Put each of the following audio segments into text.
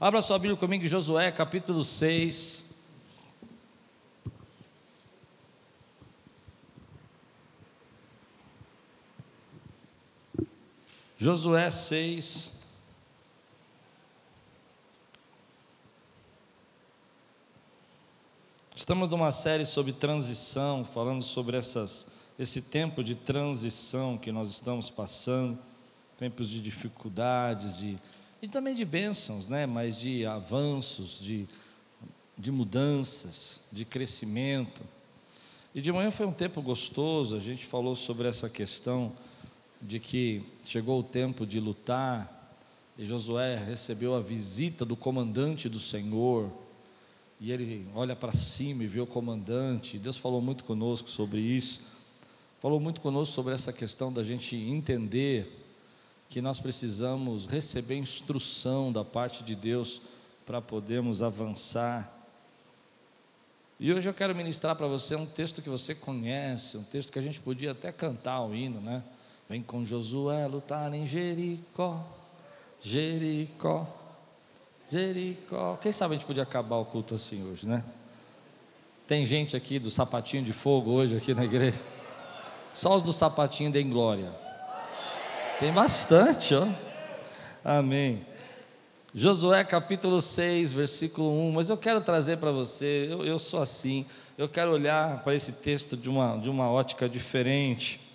Abra sua Bíblia comigo em Josué, capítulo 6. Josué 6. Estamos numa série sobre transição, falando sobre essas, esse tempo de transição que nós estamos passando, tempos de dificuldades, de, e também de bênçãos, né? mas de avanços, de, de mudanças, de crescimento. E de manhã foi um tempo gostoso, a gente falou sobre essa questão de que chegou o tempo de lutar, e Josué recebeu a visita do comandante do Senhor, e ele olha para cima e vê o comandante. Deus falou muito conosco sobre isso, falou muito conosco sobre essa questão da gente entender que nós precisamos receber instrução da parte de Deus para podermos avançar. E hoje eu quero ministrar para você um texto que você conhece, um texto que a gente podia até cantar o hino, né? Vem com Josué lutar em Jericó, Jericó, Jericó. Quem sabe a gente podia acabar o culto assim hoje, né? Tem gente aqui do sapatinho de fogo hoje aqui na igreja. Só os do sapatinho deem glória. Tem bastante, ó. Amém. Josué capítulo 6, versículo 1. Mas eu quero trazer para você, eu, eu sou assim, eu quero olhar para esse texto de uma, de uma ótica diferente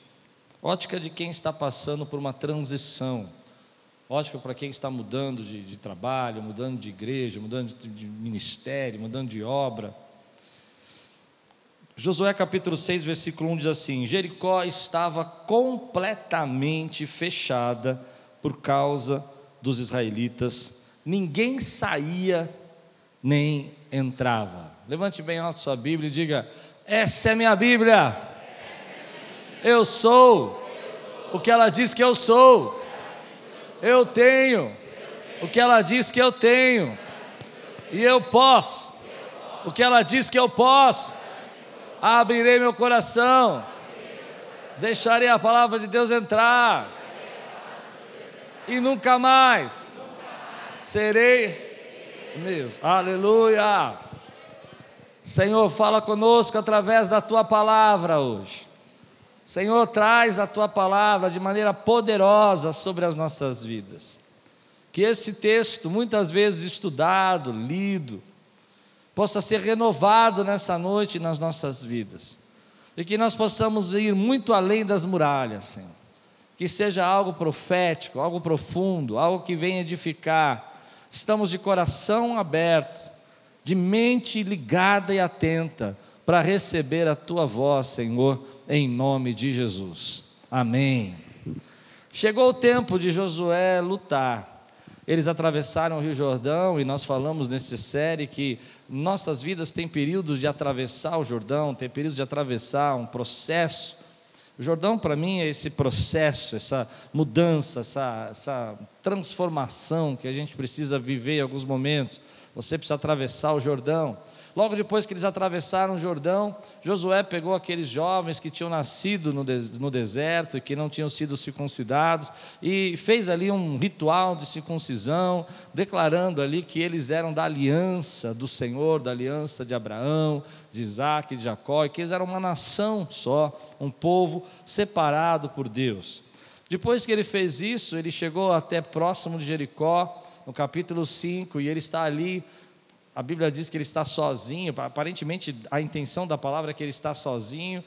ótica de quem está passando por uma transição, ótica para quem está mudando de, de trabalho, mudando de igreja, mudando de, de ministério, mudando de obra. Josué capítulo 6, versículo 1 diz assim: Jericó estava completamente fechada por causa dos israelitas, ninguém saía nem entrava. Levante bem a sua Bíblia e diga: Essa é minha Bíblia. Eu sou o que ela diz que eu sou. Eu tenho o que ela diz que eu tenho. E eu posso o que ela diz que eu posso. Abrirei meu coração. Deixarei a palavra de Deus entrar. E nunca mais serei mesmo. Aleluia. Senhor, fala conosco através da tua palavra hoje. Senhor, traz a tua palavra de maneira poderosa sobre as nossas vidas. Que esse texto, muitas vezes estudado, lido, possa ser renovado nessa noite nas nossas vidas. E que nós possamos ir muito além das muralhas, Senhor. Que seja algo profético, algo profundo, algo que venha edificar. Estamos de coração aberto, de mente ligada e atenta para receber a tua voz, Senhor, em nome de Jesus. Amém. Chegou o tempo de Josué lutar. Eles atravessaram o Rio Jordão e nós falamos nessa série que nossas vidas têm períodos de atravessar o Jordão, tem períodos de atravessar um processo. O Jordão, para mim, é esse processo, essa mudança, essa, essa transformação que a gente precisa viver em alguns momentos. Você precisa atravessar o Jordão. Logo depois que eles atravessaram o Jordão, Josué pegou aqueles jovens que tinham nascido no, deserto e que não tinham sido circuncidados e fez ali um ritual de circuncisão, declarando ali que eles eram da aliança do Senhor, da aliança de Abraão, de Isaac, de Jacó, e que eles eram uma nação só, um povo separado por Deus. Depois que ele fez isso, ele chegou até próximo de Jericó, no capítulo 5, e ele está ali a Bíblia diz que ele está sozinho, aparentemente a intenção da palavra é que ele está sozinho,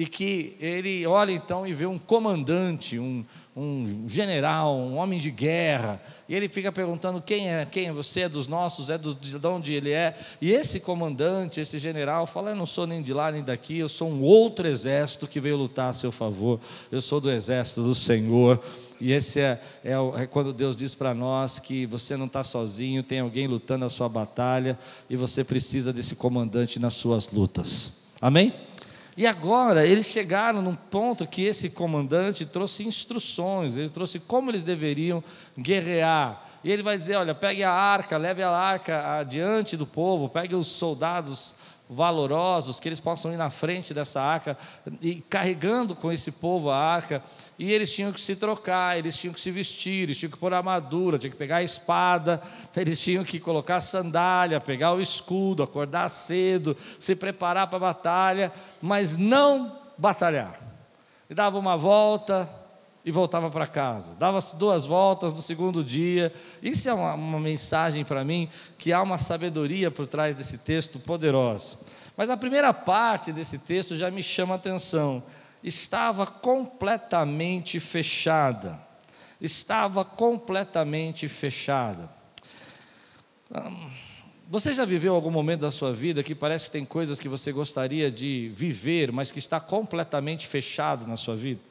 e que ele olha então e vê um comandante, um, um general, um homem de guerra, e ele fica perguntando quem é, quem é você, é dos nossos, é do, de onde ele é, e esse comandante, esse general, fala: Eu não sou nem de lá nem daqui, eu sou um outro exército que veio lutar a seu favor, eu sou do exército do Senhor. E esse é, é, é quando Deus diz para nós que você não está sozinho, tem alguém lutando a sua batalha e você precisa desse comandante nas suas lutas. Amém? E agora eles chegaram num ponto que esse comandante trouxe instruções, ele trouxe como eles deveriam guerrear. E ele vai dizer: olha, pegue a arca, leve a arca adiante do povo, pegue os soldados valorosos, que eles possam ir na frente dessa arca e carregando com esse povo a arca. E eles tinham que se trocar, eles tinham que se vestir, eles tinham que pôr armadura, tinham que pegar a espada, eles tinham que colocar sandália, pegar o escudo, acordar cedo, se preparar para a batalha, mas não batalhar. E dava uma volta, e voltava para casa. Dava duas voltas no segundo dia. Isso é uma, uma mensagem para mim que há uma sabedoria por trás desse texto poderoso. Mas a primeira parte desse texto já me chama a atenção. Estava completamente fechada. Estava completamente fechada. Você já viveu algum momento da sua vida que parece que tem coisas que você gostaria de viver, mas que está completamente fechado na sua vida?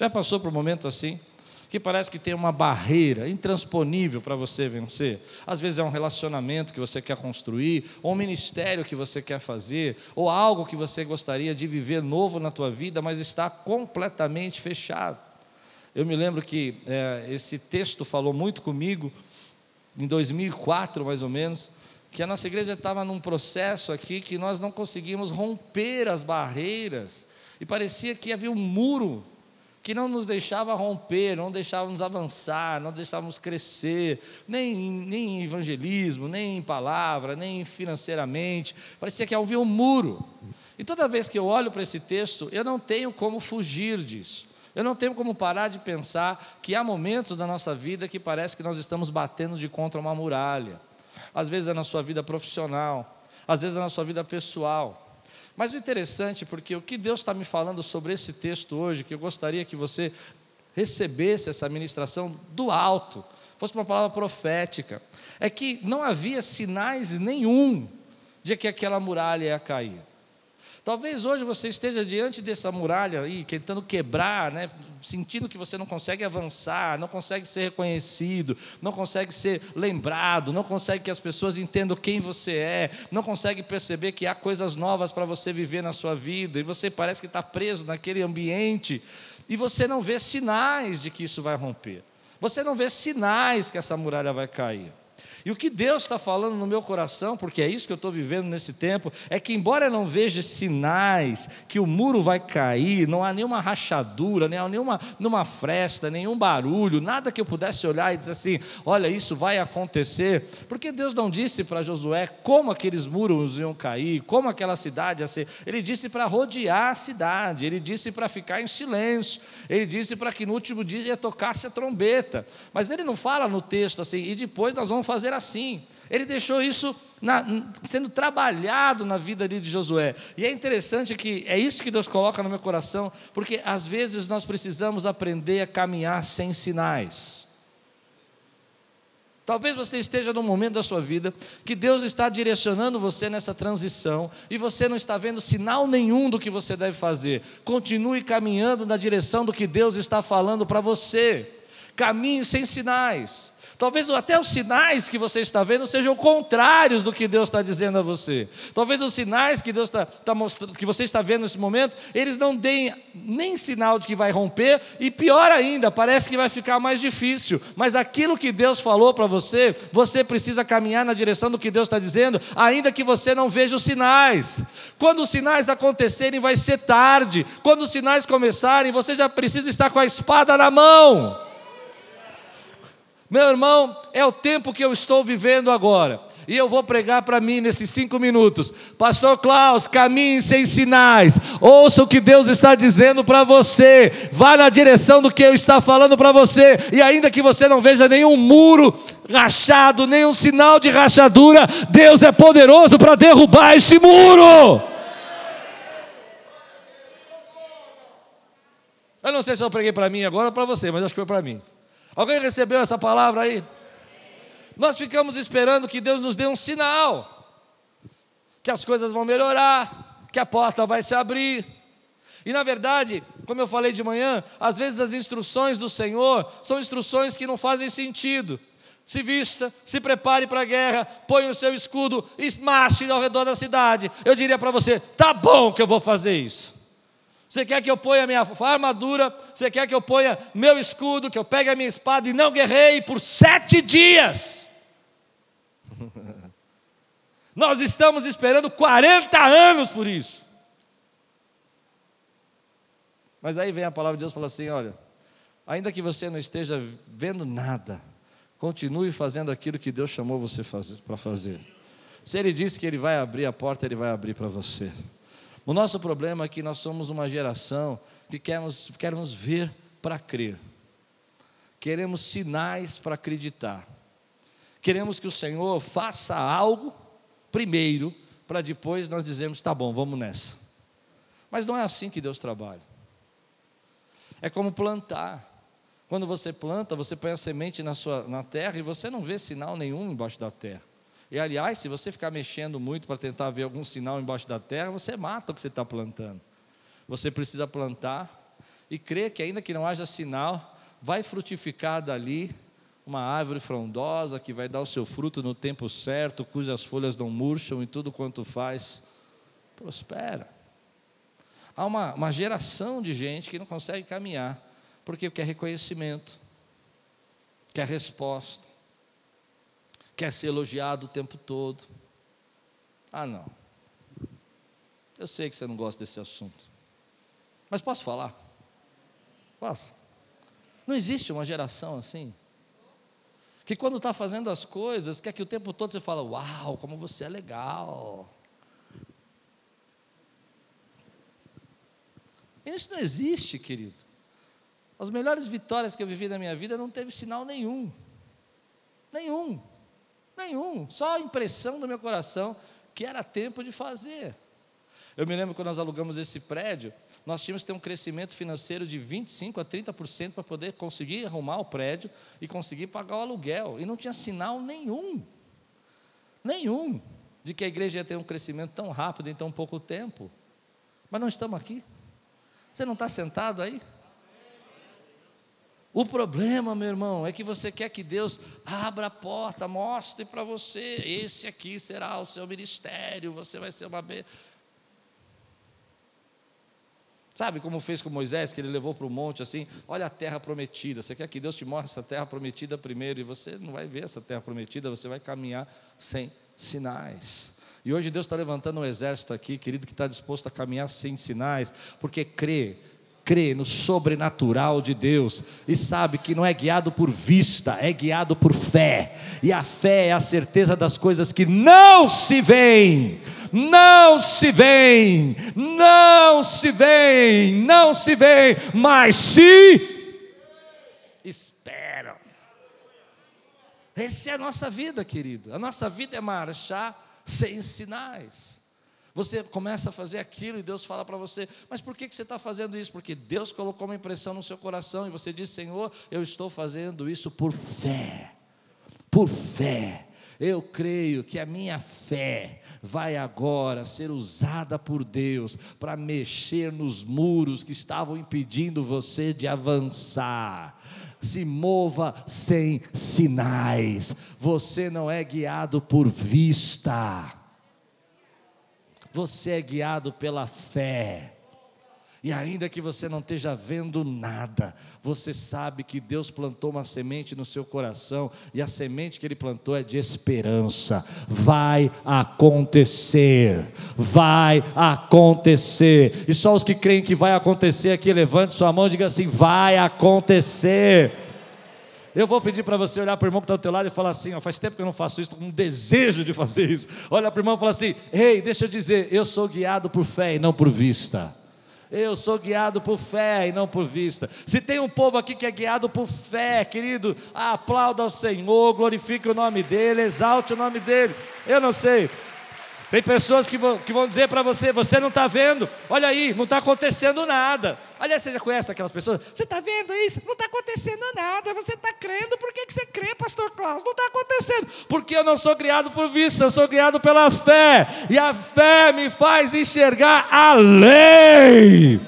Já passou por um momento assim? Que parece que tem uma barreira intransponível para você vencer. Às vezes é um relacionamento que você quer construir, ou um ministério que você quer fazer, ou algo que você gostaria de viver novo na tua vida, mas está completamente fechado. Eu me lembro que é, esse texto falou muito comigo, em 2004 mais ou menos, que a nossa igreja estava num processo aqui que nós não conseguimos romper as barreiras, e parecia que havia um muro que não nos deixava romper, não deixava nos avançar, não deixava nos crescer, nem, nem em evangelismo, nem em palavra, nem financeiramente. Parecia que havia um muro. E toda vez que eu olho para esse texto, eu não tenho como fugir disso. Eu não tenho como parar de pensar que há momentos da nossa vida que parece que nós estamos batendo de contra uma muralha. Às vezes é na sua vida profissional, às vezes é na sua vida pessoal. Mas o interessante, porque o que Deus está me falando sobre esse texto hoje, que eu gostaria que você recebesse essa ministração do alto, fosse uma palavra profética, é que não havia sinais nenhum de que aquela muralha ia cair. Talvez hoje você esteja diante dessa muralha aí, tentando quebrar, né? sentindo que você não consegue avançar, não consegue ser reconhecido, não consegue ser lembrado, não consegue que as pessoas entendam quem você é, não consegue perceber que há coisas novas para você viver na sua vida, e você parece que está preso naquele ambiente, e você não vê sinais de que isso vai romper, você não vê sinais que essa muralha vai cair. E o que Deus está falando no meu coração, porque é isso que eu estou vivendo nesse tempo, é que, embora eu não veja sinais que o muro vai cair, não há nenhuma rachadura, nem há nenhuma, nenhuma fresta, nenhum barulho, nada que eu pudesse olhar e dizer assim: olha, isso vai acontecer, porque Deus não disse para Josué como aqueles muros iam cair, como aquela cidade ia ser, ele disse para rodear a cidade, ele disse para ficar em silêncio, ele disse para que no último dia ia tocar-se a trombeta, mas ele não fala no texto assim, e depois nós vamos fazer assim. Ele deixou isso na, sendo trabalhado na vida de Josué. E é interessante que é isso que Deus coloca no meu coração, porque às vezes nós precisamos aprender a caminhar sem sinais. Talvez você esteja num momento da sua vida que Deus está direcionando você nessa transição e você não está vendo sinal nenhum do que você deve fazer. Continue caminhando na direção do que Deus está falando para você. Caminhe sem sinais. Talvez até os sinais que você está vendo sejam contrários do que Deus está dizendo a você. Talvez os sinais que Deus está, está mostrando, que você está vendo nesse momento, eles não deem nem sinal de que vai romper, e pior ainda, parece que vai ficar mais difícil. Mas aquilo que Deus falou para você, você precisa caminhar na direção do que Deus está dizendo, ainda que você não veja os sinais. Quando os sinais acontecerem, vai ser tarde. Quando os sinais começarem, você já precisa estar com a espada na mão. Meu irmão, é o tempo que eu estou vivendo agora. E eu vou pregar para mim nesses cinco minutos. Pastor Klaus, caminhe sem sinais. Ouça o que Deus está dizendo para você. Vá na direção do que eu está falando para você. E ainda que você não veja nenhum muro rachado, nenhum sinal de rachadura, Deus é poderoso para derrubar esse muro. Eu não sei se eu preguei para mim agora ou para você, mas acho que foi para mim. Alguém recebeu essa palavra aí? Nós ficamos esperando que Deus nos dê um sinal, que as coisas vão melhorar, que a porta vai se abrir. E na verdade, como eu falei de manhã, às vezes as instruções do Senhor são instruções que não fazem sentido. Se vista, se prepare para a guerra, põe o seu escudo e marche ao redor da cidade. Eu diria para você: tá bom que eu vou fazer isso. Você quer que eu ponha minha armadura? Você quer que eu ponha meu escudo, que eu pegue a minha espada e não guerrei por sete dias? Nós estamos esperando 40 anos por isso. Mas aí vem a palavra de Deus e fala assim: olha, ainda que você não esteja vendo nada, continue fazendo aquilo que Deus chamou você para fazer. Se Ele disse que Ele vai abrir a porta, Ele vai abrir para você. O nosso problema é que nós somos uma geração que queremos, queremos ver para crer, queremos sinais para acreditar, queremos que o Senhor faça algo primeiro, para depois nós dizermos: tá bom, vamos nessa. Mas não é assim que Deus trabalha. É como plantar. Quando você planta, você põe a semente na, sua, na terra e você não vê sinal nenhum embaixo da terra. E aliás, se você ficar mexendo muito para tentar ver algum sinal embaixo da terra, você mata o que você está plantando. Você precisa plantar e crer que, ainda que não haja sinal, vai frutificar dali uma árvore frondosa que vai dar o seu fruto no tempo certo, cujas folhas não murcham e tudo quanto faz prospera. Há uma, uma geração de gente que não consegue caminhar, porque quer reconhecimento, quer resposta, quer ser elogiado o tempo todo. Ah, não. Eu sei que você não gosta desse assunto, mas posso falar? Posso? Não existe uma geração assim que quando está fazendo as coisas, quer que o tempo todo você fala, uau, como você é legal. Isso não existe, querido. As melhores vitórias que eu vivi na minha vida não teve sinal nenhum. Nenhum. Nenhum. Só a impressão do meu coração que era tempo de fazer. Eu me lembro quando nós alugamos esse prédio, nós tínhamos que ter um crescimento financeiro de 25% a 30% para poder conseguir arrumar o prédio e conseguir pagar o aluguel. E não tinha sinal nenhum. Nenhum. De que a igreja ia ter um crescimento tão rápido em tão pouco tempo. Mas não estamos aqui. Você não está sentado aí? O problema, meu irmão, é que você quer que Deus abra a porta, mostre para você: esse aqui será o seu ministério, você vai ser uma. Be... Sabe como fez com Moisés, que ele levou para o monte assim: olha a terra prometida. Você quer que Deus te mostre essa terra prometida primeiro, e você não vai ver essa terra prometida, você vai caminhar sem sinais. E hoje Deus está levantando um exército aqui, querido, que está disposto a caminhar sem sinais, porque crê, crê no sobrenatural de Deus e sabe que não é guiado por vista, é guiado por fé. E a fé é a certeza das coisas que não se veem, não se veem, não se veem, não se veem, mas se esperam. Essa é a nossa vida, querido. A nossa vida é marchar sem sinais. Você começa a fazer aquilo e Deus fala para você, mas por que, que você está fazendo isso? Porque Deus colocou uma impressão no seu coração e você diz, Senhor, eu estou fazendo isso por fé. Por fé. Eu creio que a minha fé vai agora ser usada por Deus para mexer nos muros que estavam impedindo você de avançar se mova sem sinais. Você não é guiado por vista, você é guiado pela fé. E ainda que você não esteja vendo nada, você sabe que Deus plantou uma semente no seu coração, e a semente que Ele plantou é de esperança. Vai acontecer, vai acontecer. E só os que creem que vai acontecer aqui, levante sua mão e diga assim: vai acontecer. Eu vou pedir para você olhar para o irmão que está ao teu lado e falar assim: ó, faz tempo que eu não faço isso, estou com um desejo de fazer isso. Olha para o irmão e fala assim: ei, deixa eu dizer, eu sou guiado por fé e não por vista. Eu sou guiado por fé e não por vista. Se tem um povo aqui que é guiado por fé, querido, aplauda ao Senhor, glorifique o nome dEle, exalte o nome dEle. Eu não sei, tem pessoas que vão, que vão dizer para você: você não está vendo, olha aí, não está acontecendo nada. Aliás, você já conhece aquelas pessoas? Você está vendo isso? Não está acontecendo nada. Você está crendo, por que, que você crê, Pastor Klaus? Não está acontecendo. Porque eu não sou criado por vista, eu sou criado pela fé. E a fé me faz enxergar a lei.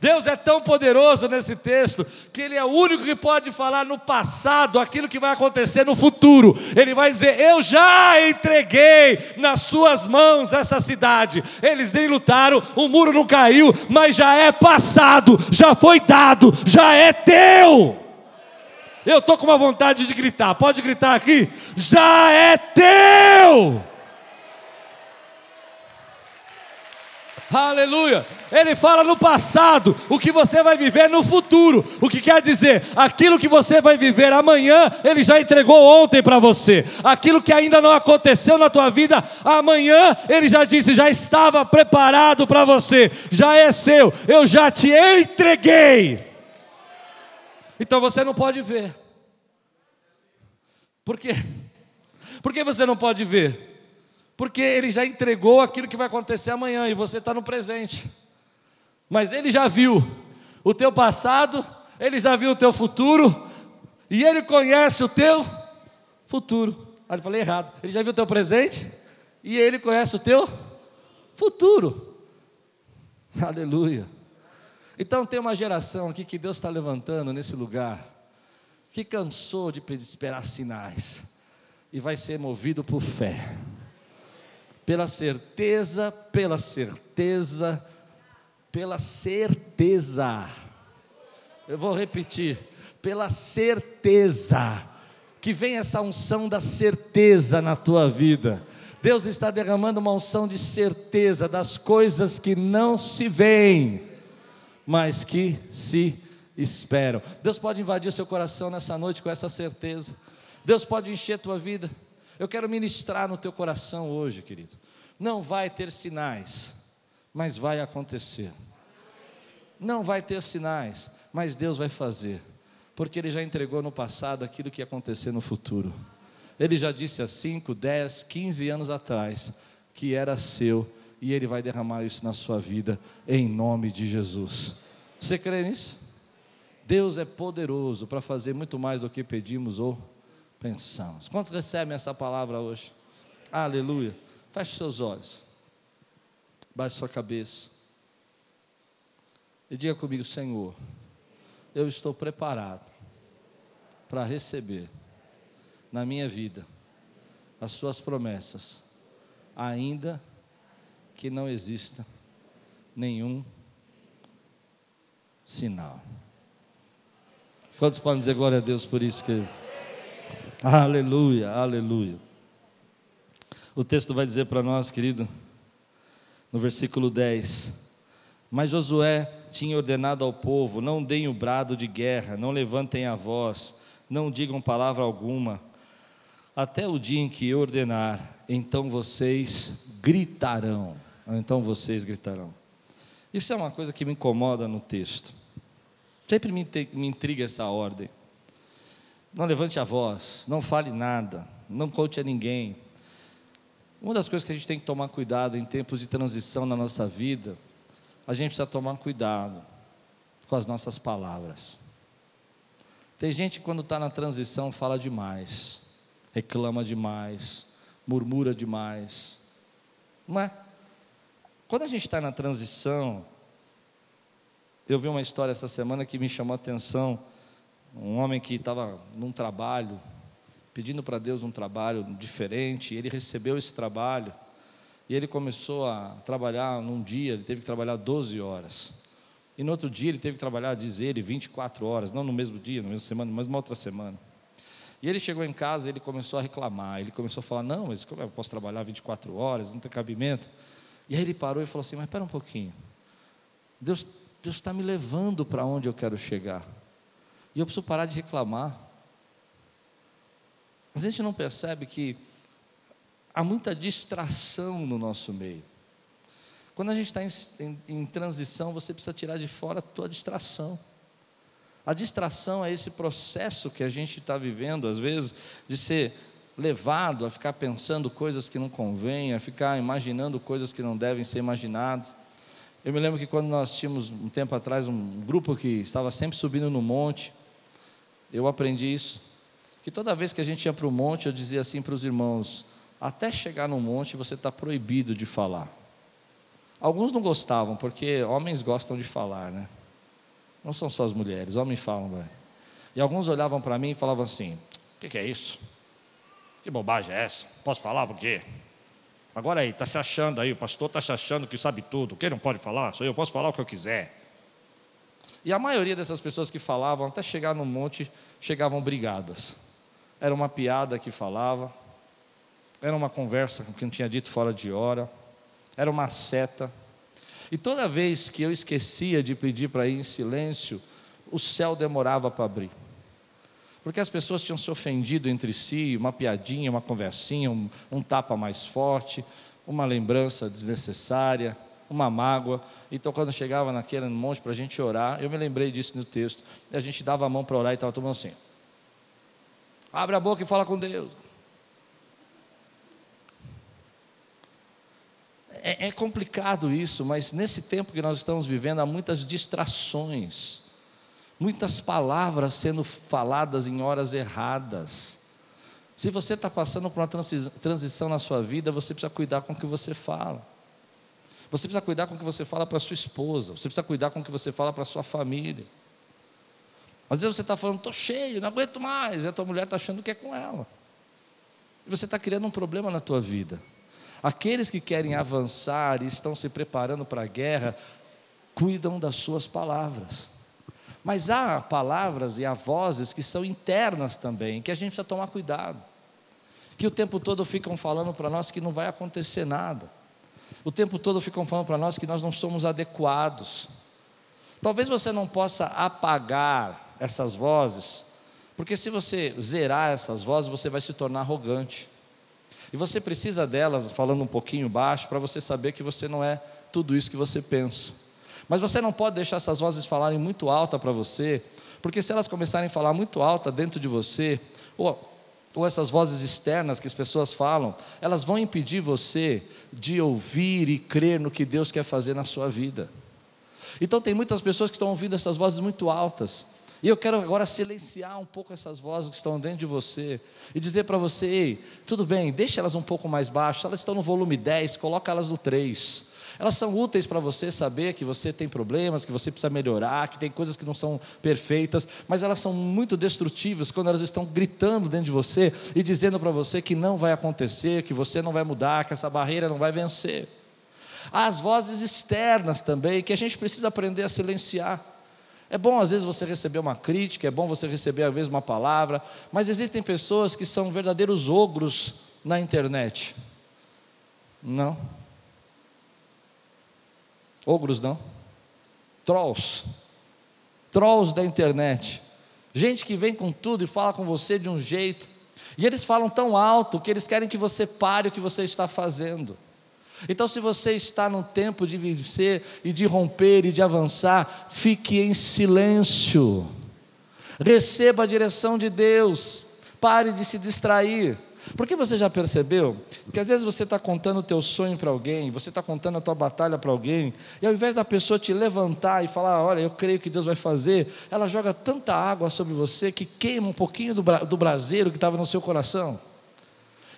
Deus é tão poderoso nesse texto que Ele é o único que pode falar no passado aquilo que vai acontecer no futuro. Ele vai dizer: Eu já entreguei nas Suas mãos essa cidade. Eles nem lutaram, o muro não caiu, mas já é passado, já foi dado, já é teu. Eu estou com uma vontade de gritar, pode gritar aqui? Já é teu. Aleluia. Ele fala no passado, o que você vai viver no futuro. O que quer dizer, aquilo que você vai viver amanhã, ele já entregou ontem para você. Aquilo que ainda não aconteceu na tua vida, amanhã ele já disse, já estava preparado para você. Já é seu. Eu já te entreguei. Então você não pode ver. Por quê? Por que você não pode ver? Porque ele já entregou aquilo que vai acontecer amanhã e você está no presente. Mas ele já viu o teu passado, ele já viu o teu futuro, e ele conhece o teu futuro. Ah, eu falei errado. Ele já viu o teu presente e ele conhece o teu futuro. Aleluia. Então tem uma geração aqui que Deus está levantando nesse lugar, que cansou de esperar sinais e vai ser movido por fé pela certeza, pela certeza, pela certeza. Eu vou repetir, pela certeza, que vem essa unção da certeza na tua vida. Deus está derramando uma unção de certeza das coisas que não se veem, mas que se esperam. Deus pode invadir seu coração nessa noite com essa certeza. Deus pode encher tua vida. Eu quero ministrar no teu coração hoje, querido. Não vai ter sinais, mas vai acontecer. Não vai ter sinais, mas Deus vai fazer, porque Ele já entregou no passado aquilo que ia acontecer no futuro. Ele já disse há 5, 10, 15 anos atrás que era seu e Ele vai derramar isso na sua vida, em nome de Jesus. Você crê nisso? Deus é poderoso para fazer muito mais do que pedimos ou pensamos. Quantos recebem essa palavra hoje? Aleluia. Feche seus olhos. Baixe sua cabeça. E diga comigo, Senhor, eu estou preparado para receber na minha vida as suas promessas, ainda que não exista nenhum sinal. Quantos podem dizer glória a Deus por isso, querido? Aleluia, aleluia. O texto vai dizer para nós, querido, no versículo 10: Mas Josué tinha ordenado ao povo: Não deem o brado de guerra, não levantem a voz, não digam palavra alguma, até o dia em que eu ordenar, então vocês gritarão. Então vocês gritarão. Isso é uma coisa que me incomoda no texto. Sempre me, me intriga essa ordem. Não levante a voz, não fale nada, não conte a ninguém. Uma das coisas que a gente tem que tomar cuidado em tempos de transição na nossa vida, a gente precisa tomar cuidado com as nossas palavras. Tem gente que quando está na transição fala demais, reclama demais, murmura demais. Não é? Quando a gente está na transição, eu vi uma história essa semana que me chamou a atenção um homem que estava num trabalho, pedindo para Deus um trabalho diferente, e ele recebeu esse trabalho, e ele começou a trabalhar num dia, ele teve que trabalhar 12 horas. E no outro dia ele teve que trabalhar, diz ele, 24 horas, não no mesmo dia, na mesma semana, mas uma outra semana. E ele chegou em casa, ele começou a reclamar, ele começou a falar: Não, mas como eu posso trabalhar 24 horas, não tem cabimento. E aí ele parou e falou assim: Mas espera um pouquinho, Deus está me levando para onde eu quero chegar. E eu preciso parar de reclamar. A gente não percebe que há muita distração no nosso meio. Quando a gente está em, em, em, transição, você precisa tirar de fora a tua distração. A distração é esse processo que a gente está vivendo, às vezes, de ser levado a ficar pensando coisas que não convêm, a ficar imaginando coisas que não devem ser imaginadas. Eu me lembro que quando nós tínhamos um tempo atrás um grupo que estava sempre subindo no monte, eu aprendi isso, que toda vez que a gente ia para o monte, eu dizia assim para os irmãos: até chegar no monte você está proibido de falar. Alguns não gostavam, porque homens gostam de falar, né? Não são só as mulheres, homens falam, vai. E alguns olhavam para mim e falavam assim: o que, que é isso? Que bobagem é essa? Posso falar por quê? Agora aí, está se achando aí, o pastor está se achando que sabe tudo. Quem não pode falar? Sou eu, posso falar o que eu quiser. E a maioria dessas pessoas que falavam, até chegar no monte, chegavam brigadas. Era uma piada que falava, era uma conversa que não tinha dito fora de hora, era uma seta. E toda vez que eu esquecia de pedir para ir em silêncio, o céu demorava para abrir. Porque as pessoas tinham se ofendido entre si, uma piadinha, uma conversinha, um, um tapa mais forte, uma lembrança desnecessária, uma mágoa. Então, quando chegava naquele monte para a gente orar, eu me lembrei disso no texto. A gente dava a mão para orar e estava todo mundo assim. Abre a boca e fala com Deus. É, é, complicado isso, mas nesse tempo que nós estamos vivendo, há muitas distrações, muitas palavras sendo faladas em horas erradas. Se você está passando por uma transição na sua vida, você precisa cuidar com o que você fala. Você precisa cuidar com o que você fala para sua esposa. Você precisa cuidar com o que você fala para sua família. Às vezes você está falando, estou cheio, não aguento mais. E a tua mulher está achando que é com ela. E você está criando um problema na tua vida. Aqueles que querem avançar e estão se preparando para a guerra, cuidam das suas palavras. Mas há palavras e há vozes que são internas também, que a gente precisa tomar cuidado. Que o tempo todo ficam falando para nós que não vai acontecer nada. O tempo todo ficam falando para nós que nós não somos adequados. Talvez você não possa apagar essas vozes, porque se você zerar essas vozes, você vai se tornar arrogante. E você precisa delas, falando um pouquinho baixo, para você saber que você não é tudo isso que você pensa. Mas você não pode deixar essas vozes falarem muito alta para você, porque se elas começarem a falar muito alta dentro de você, ou, ou essas vozes externas que as pessoas falam, elas vão impedir você de ouvir e crer no que Deus quer fazer na sua vida. Então tem muitas pessoas que estão ouvindo essas vozes muito altas, e eu quero agora silenciar um pouco essas vozes que estão dentro de você e dizer para você: ei, tudo bem, deixa elas um pouco mais baixo, elas estão no volume 10, coloca elas no 3. Elas são úteis para você saber que você tem problemas, que você precisa melhorar, que tem coisas que não são perfeitas, mas elas são muito destrutivas quando elas estão gritando dentro de você e dizendo para você que não vai acontecer, que você não vai mudar, que essa barreira não vai vencer. As vozes externas também que a gente precisa aprender a silenciar. É bom às vezes você receber uma crítica, é bom você receber às vezes uma palavra, mas existem pessoas que são verdadeiros ogros na internet. Não. Ogros não. Trolls. Trolls da internet. Gente que vem com tudo e fala com você de um jeito. E eles falam tão alto que eles querem que você pare o que você está fazendo. Então, se você está no tempo de vencer e de romper e de avançar, fique em silêncio. Receba a direção de Deus. Pare de se distrair. Porque você já percebeu que às vezes você está contando o teu sonho para alguém, você está contando a tua batalha para alguém, e ao invés da pessoa te levantar e falar, olha, eu creio que Deus vai fazer, ela joga tanta água sobre você que queima um pouquinho do, bra do braseiro que estava no seu coração.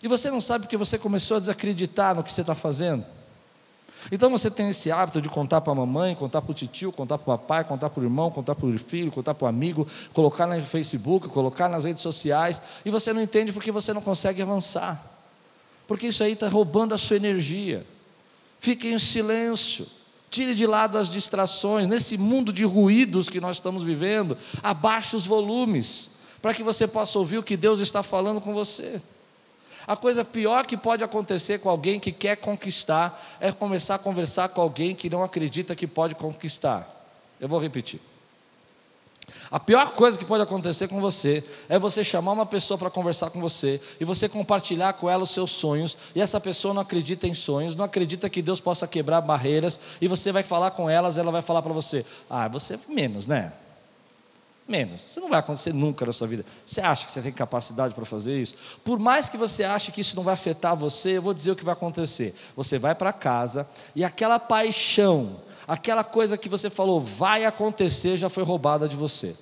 E você não sabe porque você começou a desacreditar no que você está fazendo. Então você tem esse hábito de contar para a mamãe, contar para o tio, contar para o papai, contar para o irmão, contar para o filho, contar para o amigo, colocar no Facebook, colocar nas redes sociais, e você não entende porque você não consegue avançar. Porque isso aí está roubando a sua energia. Fique em silêncio. Tire de lado as distrações. Nesse mundo de ruídos que nós estamos vivendo, abaixe os volumes, para que você possa ouvir o que Deus está falando com você. A coisa pior que pode acontecer com alguém que quer conquistar é começar a conversar com alguém que não acredita que pode conquistar. Eu vou repetir. A pior coisa que pode acontecer com você é você chamar uma pessoa para conversar com você e você compartilhar com ela os seus sonhos, e essa pessoa não acredita em sonhos, não acredita que Deus possa quebrar barreiras, e você vai falar com elas, ela vai falar para você: "Ah, você é menos, né?" Menos. Isso não vai acontecer nunca na sua vida. Você acha que você tem capacidade para fazer isso? Por mais que você ache que isso não vai afetar você, eu vou dizer o que vai acontecer. Você vai para casa e aquela paixão, aquela coisa que você falou vai acontecer, já foi roubada de você.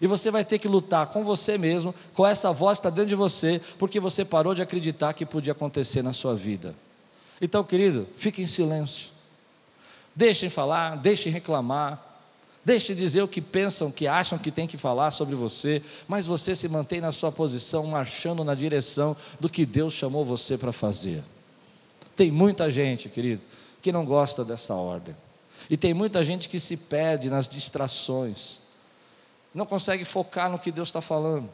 E você vai ter que lutar com você mesmo, com essa voz que está dentro de você, porque você parou de acreditar que podia acontecer na sua vida. Então, querido, fique em silêncio. Deixem falar, deixem reclamar, Deixe de dizer o que pensam, que acham que tem que falar sobre você, mas você se mantém na sua posição, marchando na direção do que Deus chamou você para fazer. Tem muita gente, querido, que não gosta dessa ordem. E tem muita gente que se perde nas distrações, não consegue focar no que Deus está falando.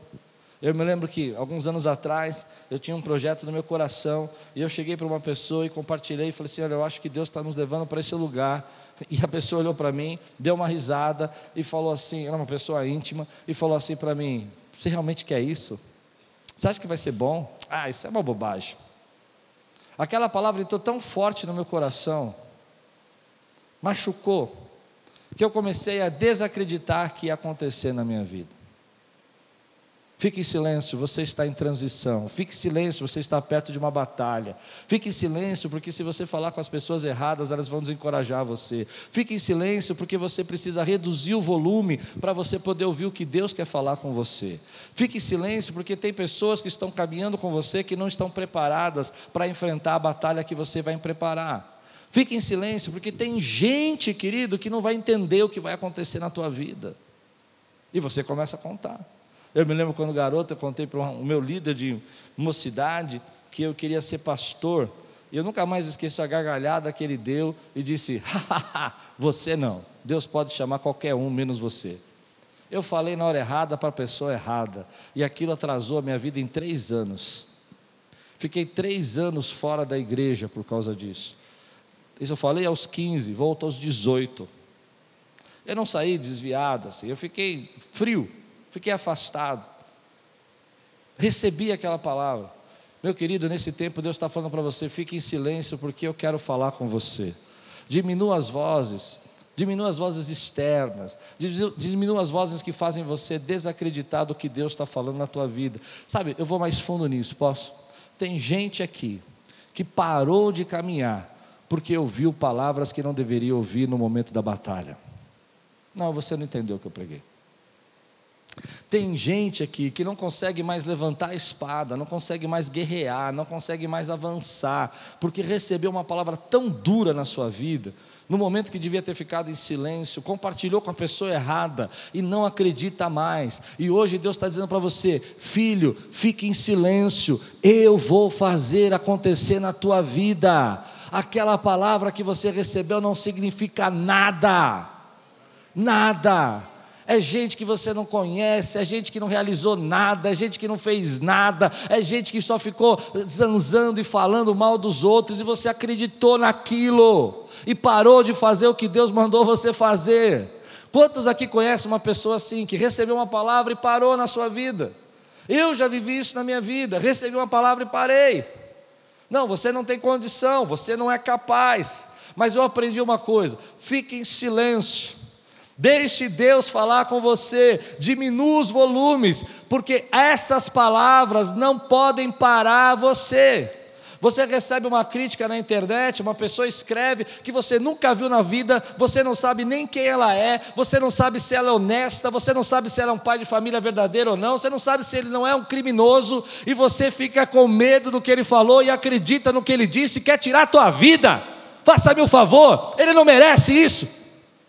Eu me lembro que alguns anos atrás eu tinha um projeto no meu coração e eu cheguei para uma pessoa e compartilhei e falei assim: Olha, eu acho que Deus está nos levando para esse lugar. E a pessoa olhou para mim, deu uma risada e falou assim: Era uma pessoa íntima e falou assim para mim: Você realmente quer isso? Você acha que vai ser bom? Ah, isso é uma bobagem. Aquela palavra entrou tão forte no meu coração, machucou, que eu comecei a desacreditar que ia acontecer na minha vida. Fique em silêncio, você está em transição. Fique em silêncio, você está perto de uma batalha. Fique em silêncio, porque se você falar com as pessoas erradas, elas vão desencorajar você. Fique em silêncio, porque você precisa reduzir o volume para você poder ouvir o que Deus quer falar com você. Fique em silêncio, porque tem pessoas que estão caminhando com você que não estão preparadas para enfrentar a batalha que você vai preparar. Fique em silêncio, porque tem gente, querido, que não vai entender o que vai acontecer na tua vida. E você começa a contar. Eu me lembro quando garoto, eu contei para o meu líder de mocidade que eu queria ser pastor. E eu nunca mais esqueço a gargalhada que ele deu e disse: Você não, Deus pode chamar qualquer um, menos você. Eu falei na hora errada para a pessoa errada, e aquilo atrasou a minha vida em três anos. Fiquei três anos fora da igreja por causa disso. Isso eu falei aos 15, volto aos 18. Eu não saí desviado assim, eu fiquei frio fiquei afastado. Recebi aquela palavra. Meu querido, nesse tempo Deus está falando para você: fique em silêncio, porque eu quero falar com você. Diminua as vozes, diminua as vozes externas, diminua as vozes que fazem você desacreditar do que Deus está falando na tua vida. Sabe, eu vou mais fundo nisso, posso? Tem gente aqui que parou de caminhar porque ouviu palavras que não deveria ouvir no momento da batalha. Não, você não entendeu o que eu preguei. Tem gente aqui que não consegue mais levantar a espada, não consegue mais guerrear, não consegue mais avançar, porque recebeu uma palavra tão dura na sua vida, no momento que devia ter ficado em silêncio, compartilhou com a pessoa errada e não acredita mais. E hoje Deus está dizendo para você: filho, fique em silêncio, eu vou fazer acontecer na tua vida. Aquela palavra que você recebeu não significa nada, nada é gente que você não conhece, é gente que não realizou nada, é gente que não fez nada, é gente que só ficou zanzando e falando mal dos outros e você acreditou naquilo e parou de fazer o que Deus mandou você fazer. Quantos aqui conhecem uma pessoa assim, que recebeu uma palavra e parou na sua vida? Eu já vivi isso na minha vida, recebi uma palavra e parei. Não, você não tem condição, você não é capaz. Mas eu aprendi uma coisa: fique em silêncio Deixe Deus falar com você, diminua os volumes, porque essas palavras não podem parar você. Você recebe uma crítica na internet, uma pessoa escreve que você nunca viu na vida, você não sabe nem quem ela é, você não sabe se ela é honesta, você não sabe se ela é um pai de família verdadeiro ou não, você não sabe se ele não é um criminoso, e você fica com medo do que ele falou e acredita no que ele disse e quer tirar a tua vida. Faça-me o um favor, ele não merece isso.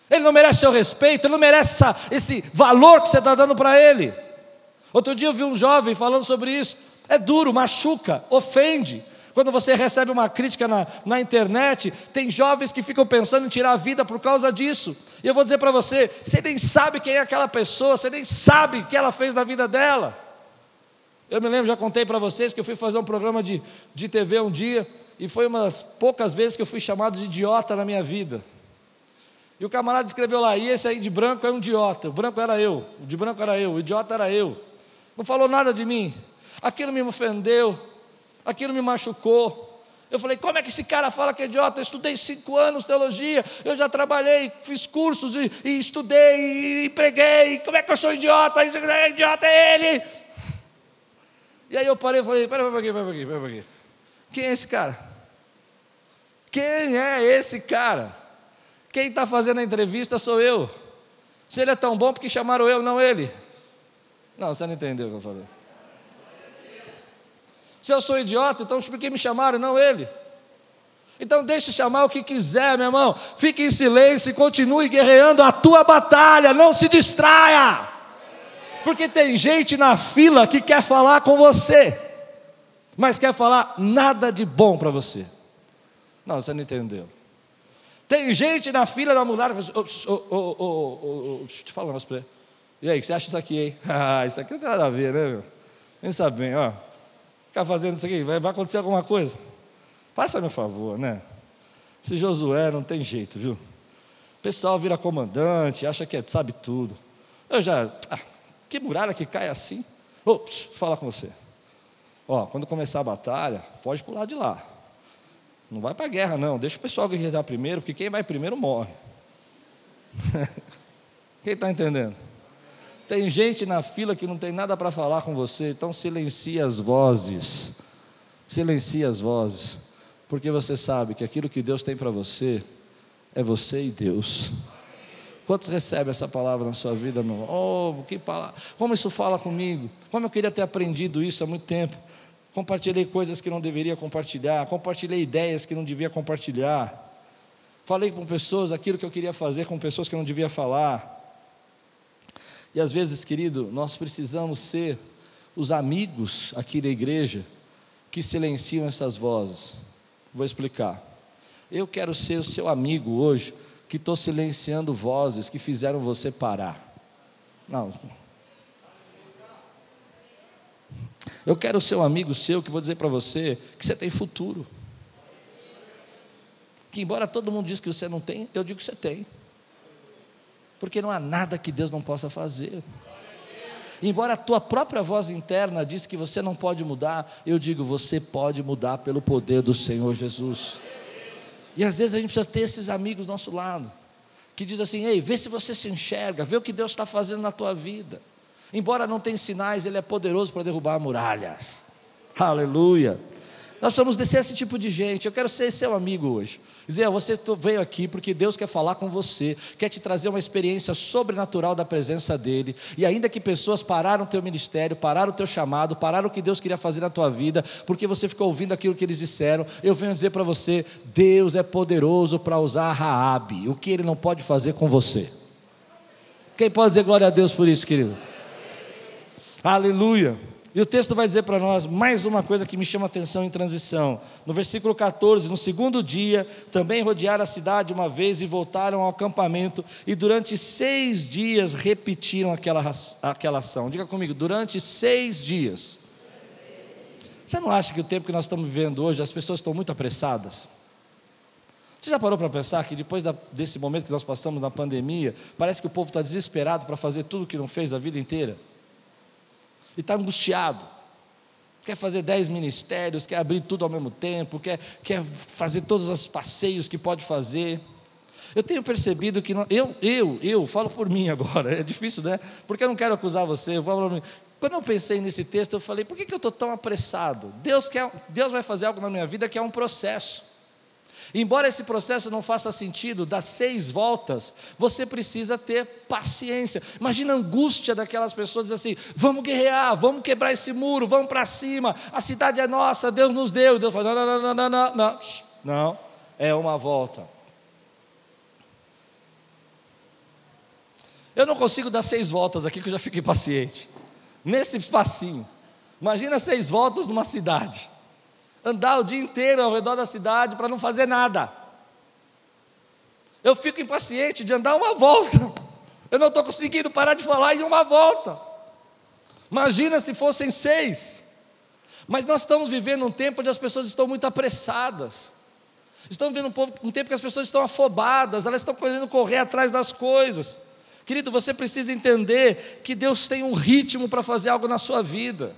Ele não merece seu respeito, ele não merece essa, esse valor que você está dando para ele. Outro dia eu vi um jovem falando sobre isso. É duro, machuca, ofende. Quando você recebe uma crítica na, na internet, tem jovens que ficam pensando em tirar a vida por causa disso. E eu vou dizer para você: você nem sabe quem é aquela pessoa, você nem sabe o que ela fez na vida dela. Eu me lembro, já contei para vocês que eu fui fazer um programa de, de TV um dia, e foi uma das poucas vezes que eu fui chamado de idiota na minha vida. E o camarada escreveu lá, e esse aí de branco é um idiota. O branco era eu, o de branco era eu, o idiota era eu. Não falou nada de mim. Aquilo me ofendeu, aquilo me machucou. Eu falei, como é que esse cara fala que é idiota? Eu estudei cinco anos teologia, eu já trabalhei, fiz cursos e, e estudei e, e, preguei. Como é que eu sou idiota? Idiota é ele. E aí eu parei e falei, pera, pera aqui, pera aqui, pera aqui. Quem é esse cara? Quem é esse cara? Quem está fazendo a entrevista sou eu. Se ele é tão bom, porque chamaram eu, não ele? Não, você não entendeu o que eu falei. Se eu sou idiota, então por que me chamaram, não ele? Então deixe chamar o que quiser, meu irmão. Fique em silêncio e continue guerreando a tua batalha. Não se distraia. Porque tem gente na fila que quer falar com você, mas quer falar nada de bom para você. Não, você não entendeu. Tem gente na fila da mulher que fala assim, oh, oh, te falar um E aí, o que você acha disso aqui, hein? Ah, isso aqui não tem nada a ver, né, meu? Pensa bem, ó. Ficar fazendo isso aqui, vai, vai acontecer alguma coisa. Faça meu favor, né? Esse Josué não tem jeito, viu? O pessoal vira comandante, acha que é, sabe tudo. Eu já. Ah, que muralha que cai assim? Ô, oh, falar com você. Ó, quando começar a batalha, foge para o lado de lá. Não vai para a guerra, não. Deixa o pessoal guerrear primeiro, porque quem vai primeiro morre. quem está entendendo? Tem gente na fila que não tem nada para falar com você, então silencia as vozes. Silencia as vozes, porque você sabe que aquilo que Deus tem para você é você e Deus. Quantos recebem essa palavra na sua vida, meu irmão? Oh, que palavra! Como isso fala comigo? Como eu queria ter aprendido isso há muito tempo. Compartilhei coisas que não deveria compartilhar, compartilhei ideias que não devia compartilhar. Falei com pessoas aquilo que eu queria fazer com pessoas que eu não devia falar. E às vezes, querido, nós precisamos ser os amigos aqui da igreja que silenciam essas vozes. Vou explicar. Eu quero ser o seu amigo hoje que estou silenciando vozes que fizeram você parar. Não. Eu quero ser um amigo seu que vou dizer para você que você tem futuro. Que embora todo mundo diz que você não tem, eu digo que você tem. Porque não há nada que Deus não possa fazer. Embora a tua própria voz interna diz que você não pode mudar, eu digo, você pode mudar pelo poder do Senhor Jesus. E às vezes a gente precisa ter esses amigos do nosso lado, que diz assim: ei, vê se você se enxerga, vê o que Deus está fazendo na tua vida. Embora não tenha sinais, Ele é poderoso para derrubar muralhas. Aleluia. Nós precisamos descer esse tipo de gente. Eu quero ser seu amigo hoje. Dizer, você veio aqui porque Deus quer falar com você, quer te trazer uma experiência sobrenatural da presença dEle. E ainda que pessoas pararam o teu ministério, pararam o teu chamado, pararam o que Deus queria fazer na tua vida, porque você ficou ouvindo aquilo que eles disseram, eu venho dizer para você: Deus é poderoso para usar Raabe, o que Ele não pode fazer com você. Quem pode dizer glória a Deus por isso, querido? Aleluia. E o texto vai dizer para nós mais uma coisa que me chama atenção em transição. No versículo 14, no segundo dia, também rodearam a cidade uma vez e voltaram ao acampamento, e durante seis dias repetiram aquela, aquela ação. Diga comigo, durante seis dias. Você não acha que o tempo que nós estamos vivendo hoje, as pessoas estão muito apressadas? Você já parou para pensar que depois da, desse momento que nós passamos na pandemia, parece que o povo está desesperado para fazer tudo o que não fez a vida inteira? E está angustiado. Quer fazer dez ministérios, quer abrir tudo ao mesmo tempo, quer, quer fazer todos os passeios que pode fazer. Eu tenho percebido que. eu, eu, eu, falo por mim agora, é difícil, né? Porque eu não quero acusar você. Eu falo, quando eu pensei nesse texto, eu falei: por que, que eu estou tão apressado? Deus, quer, Deus vai fazer algo na minha vida que é um processo. Embora esse processo não faça sentido, das seis voltas, você precisa ter paciência. Imagina a angústia daquelas pessoas assim: vamos guerrear, vamos quebrar esse muro, vamos para cima, a cidade é nossa, Deus nos deu. Deus fala: não, não, não, não, não, não, não, é uma volta. Eu não consigo dar seis voltas aqui que eu já fico impaciente. Nesse espacinho. Imagina seis voltas numa cidade andar o dia inteiro ao redor da cidade para não fazer nada. Eu fico impaciente de andar uma volta. Eu não estou conseguindo parar de falar em uma volta. Imagina se fossem seis. Mas nós estamos vivendo um tempo onde as pessoas estão muito apressadas. Estamos vivendo um tempo que as pessoas estão afobadas, elas estão querendo correr atrás das coisas. Querido, você precisa entender que Deus tem um ritmo para fazer algo na sua vida.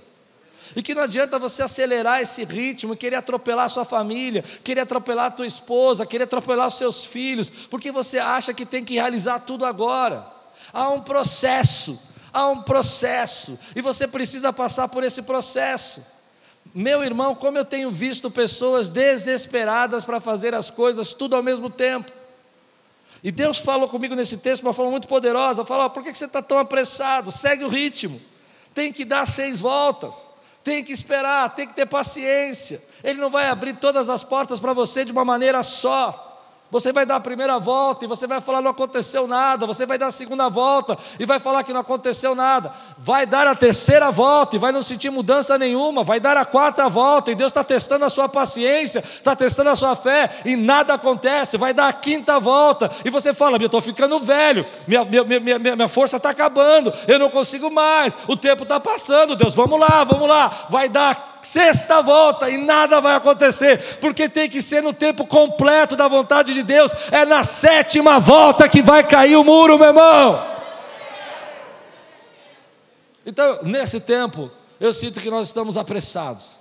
E que não adianta você acelerar esse ritmo, querer atropelar sua família, querer atropelar a tua esposa, querer atropelar seus filhos, porque você acha que tem que realizar tudo agora. Há um processo, há um processo, e você precisa passar por esse processo. Meu irmão, como eu tenho visto pessoas desesperadas para fazer as coisas tudo ao mesmo tempo. E Deus falou comigo nesse texto uma forma muito poderosa: falou, por que você está tão apressado? Segue o ritmo, tem que dar seis voltas. Tem que esperar, tem que ter paciência. Ele não vai abrir todas as portas para você de uma maneira só. Você vai dar a primeira volta e você vai falar não aconteceu nada. Você vai dar a segunda volta e vai falar que não aconteceu nada. Vai dar a terceira volta e vai não sentir mudança nenhuma. Vai dar a quarta volta e Deus está testando a sua paciência, está testando a sua fé e nada acontece. Vai dar a quinta volta e você fala: Eu estou ficando velho, minha, minha, minha, minha força está acabando, eu não consigo mais, o tempo está passando. Deus, vamos lá, vamos lá. Vai dar sexta volta e nada vai acontecer, porque tem que ser no tempo completo da vontade de Deus, é na sétima volta que vai cair o muro, meu irmão. Então, nesse tempo, eu sinto que nós estamos apressados.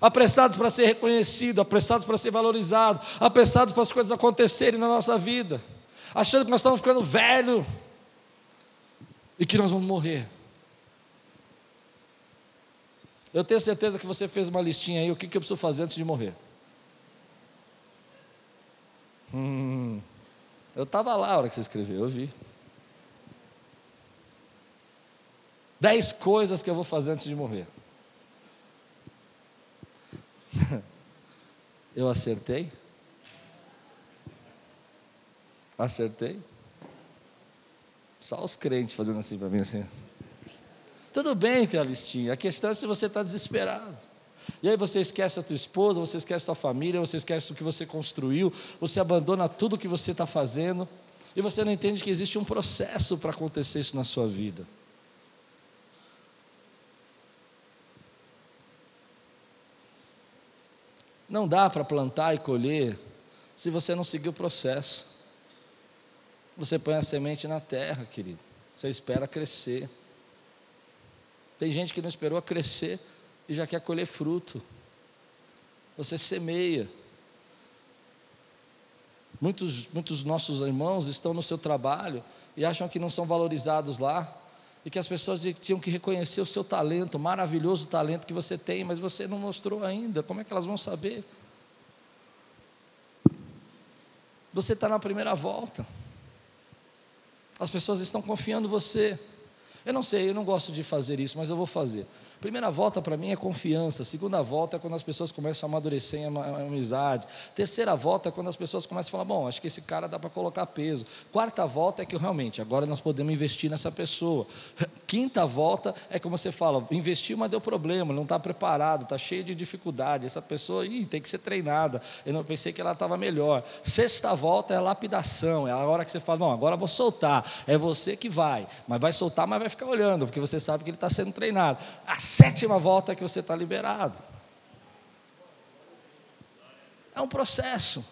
Apressados para ser reconhecido, apressados para ser valorizado, apressados para as coisas acontecerem na nossa vida, achando que nós estamos ficando velho e que nós vamos morrer. Eu tenho certeza que você fez uma listinha aí, o que, que eu preciso fazer antes de morrer. Hum, eu estava lá a hora que você escreveu, eu vi. Dez coisas que eu vou fazer antes de morrer. eu acertei? Acertei? Só os crentes fazendo assim para mim assim. Tudo bem ter a listinha, a questão é se você está desesperado. E aí você esquece a tua esposa, você esquece a tua família, você esquece o que você construiu, você abandona tudo o que você está fazendo, e você não entende que existe um processo para acontecer isso na sua vida. Não dá para plantar e colher se você não seguir o processo. Você põe a semente na terra, querido. Você espera crescer. Tem gente que não esperou a crescer e já quer colher fruto. Você semeia. Muitos, muitos nossos irmãos estão no seu trabalho e acham que não são valorizados lá e que as pessoas tinham que reconhecer o seu talento, o maravilhoso talento que você tem, mas você não mostrou ainda. Como é que elas vão saber? Você está na primeira volta. As pessoas estão confiando em você. Eu não sei, eu não gosto de fazer isso, mas eu vou fazer. Primeira volta para mim é confiança. Segunda volta é quando as pessoas começam a amadurecer em amizade. Terceira volta é quando as pessoas começam a falar: bom, acho que esse cara dá para colocar peso. Quarta volta é que realmente agora nós podemos investir nessa pessoa. Quinta volta é como você fala: investiu, mas deu problema, não está preparado, está cheio de dificuldade. Essa pessoa ih, tem que ser treinada. Eu não pensei que ela estava melhor. Sexta volta é lapidação, é a hora que você fala: não, agora vou soltar. É você que vai, mas vai soltar, mas vai ficar olhando, porque você sabe que ele está sendo treinado. A sétima volta que você está liberado. É um processo.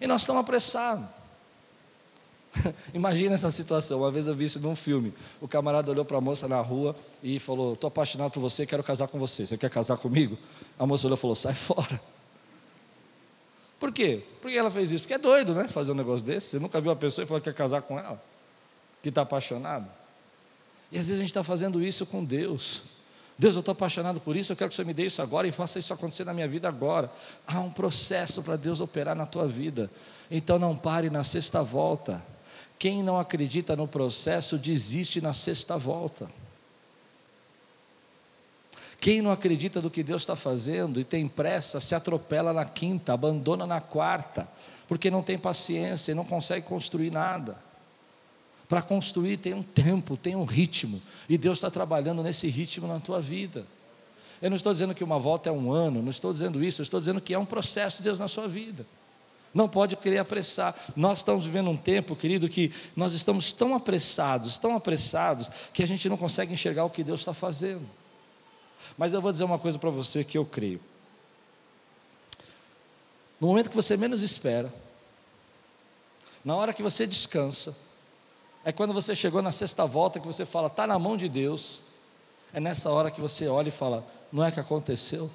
E nós estamos apressados. Imagina essa situação. Uma vez eu vi isso num filme. O camarada olhou para a moça na rua e falou: Estou apaixonado por você, quero casar com você. Você quer casar comigo? A moça olhou e falou: Sai fora. Por quê? Por que ela fez isso? Porque é doido, né? Fazer um negócio desse. Você nunca viu uma pessoa e falou que quer casar com ela, que está apaixonado. E às vezes a gente está fazendo isso com Deus. Deus, eu estou apaixonado por isso, eu quero que você me dê isso agora e faça isso acontecer na minha vida agora. Há um processo para Deus operar na tua vida. Então não pare na sexta volta. Quem não acredita no processo desiste na sexta volta. Quem não acredita do que Deus está fazendo e tem pressa, se atropela na quinta, abandona na quarta, porque não tem paciência e não consegue construir nada. Para construir tem um tempo, tem um ritmo, e Deus está trabalhando nesse ritmo na tua vida. Eu não estou dizendo que uma volta é um ano, não estou dizendo isso, eu estou dizendo que é um processo de Deus na sua vida. Não pode querer apressar. Nós estamos vivendo um tempo, querido, que nós estamos tão apressados, tão apressados, que a gente não consegue enxergar o que Deus está fazendo. Mas eu vou dizer uma coisa para você que eu creio. No momento que você menos espera, na hora que você descansa, é quando você chegou na sexta volta que você fala, está na mão de Deus. É nessa hora que você olha e fala, não é que aconteceu?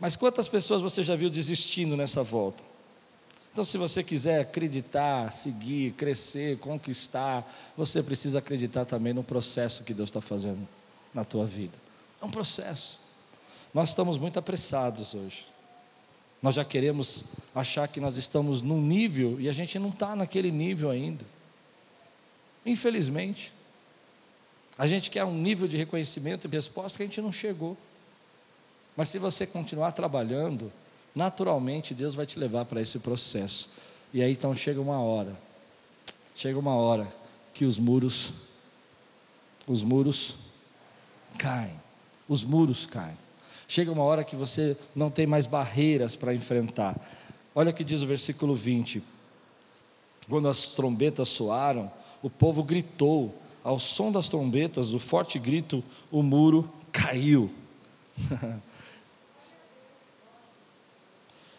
Mas quantas pessoas você já viu desistindo nessa volta? Então, se você quiser acreditar, seguir, crescer, conquistar, você precisa acreditar também no processo que Deus está fazendo na tua vida. É um processo. Nós estamos muito apressados hoje. Nós já queremos achar que nós estamos num nível e a gente não está naquele nível ainda. Infelizmente. A gente quer um nível de reconhecimento e resposta que a gente não chegou. Mas se você continuar trabalhando, naturalmente Deus vai te levar para esse processo. E aí então chega uma hora, chega uma hora que os muros, os muros caem, os muros caem. Chega uma hora que você não tem mais barreiras para enfrentar. Olha o que diz o versículo 20: quando as trombetas soaram, o povo gritou, ao som das trombetas, o forte grito, o muro caiu.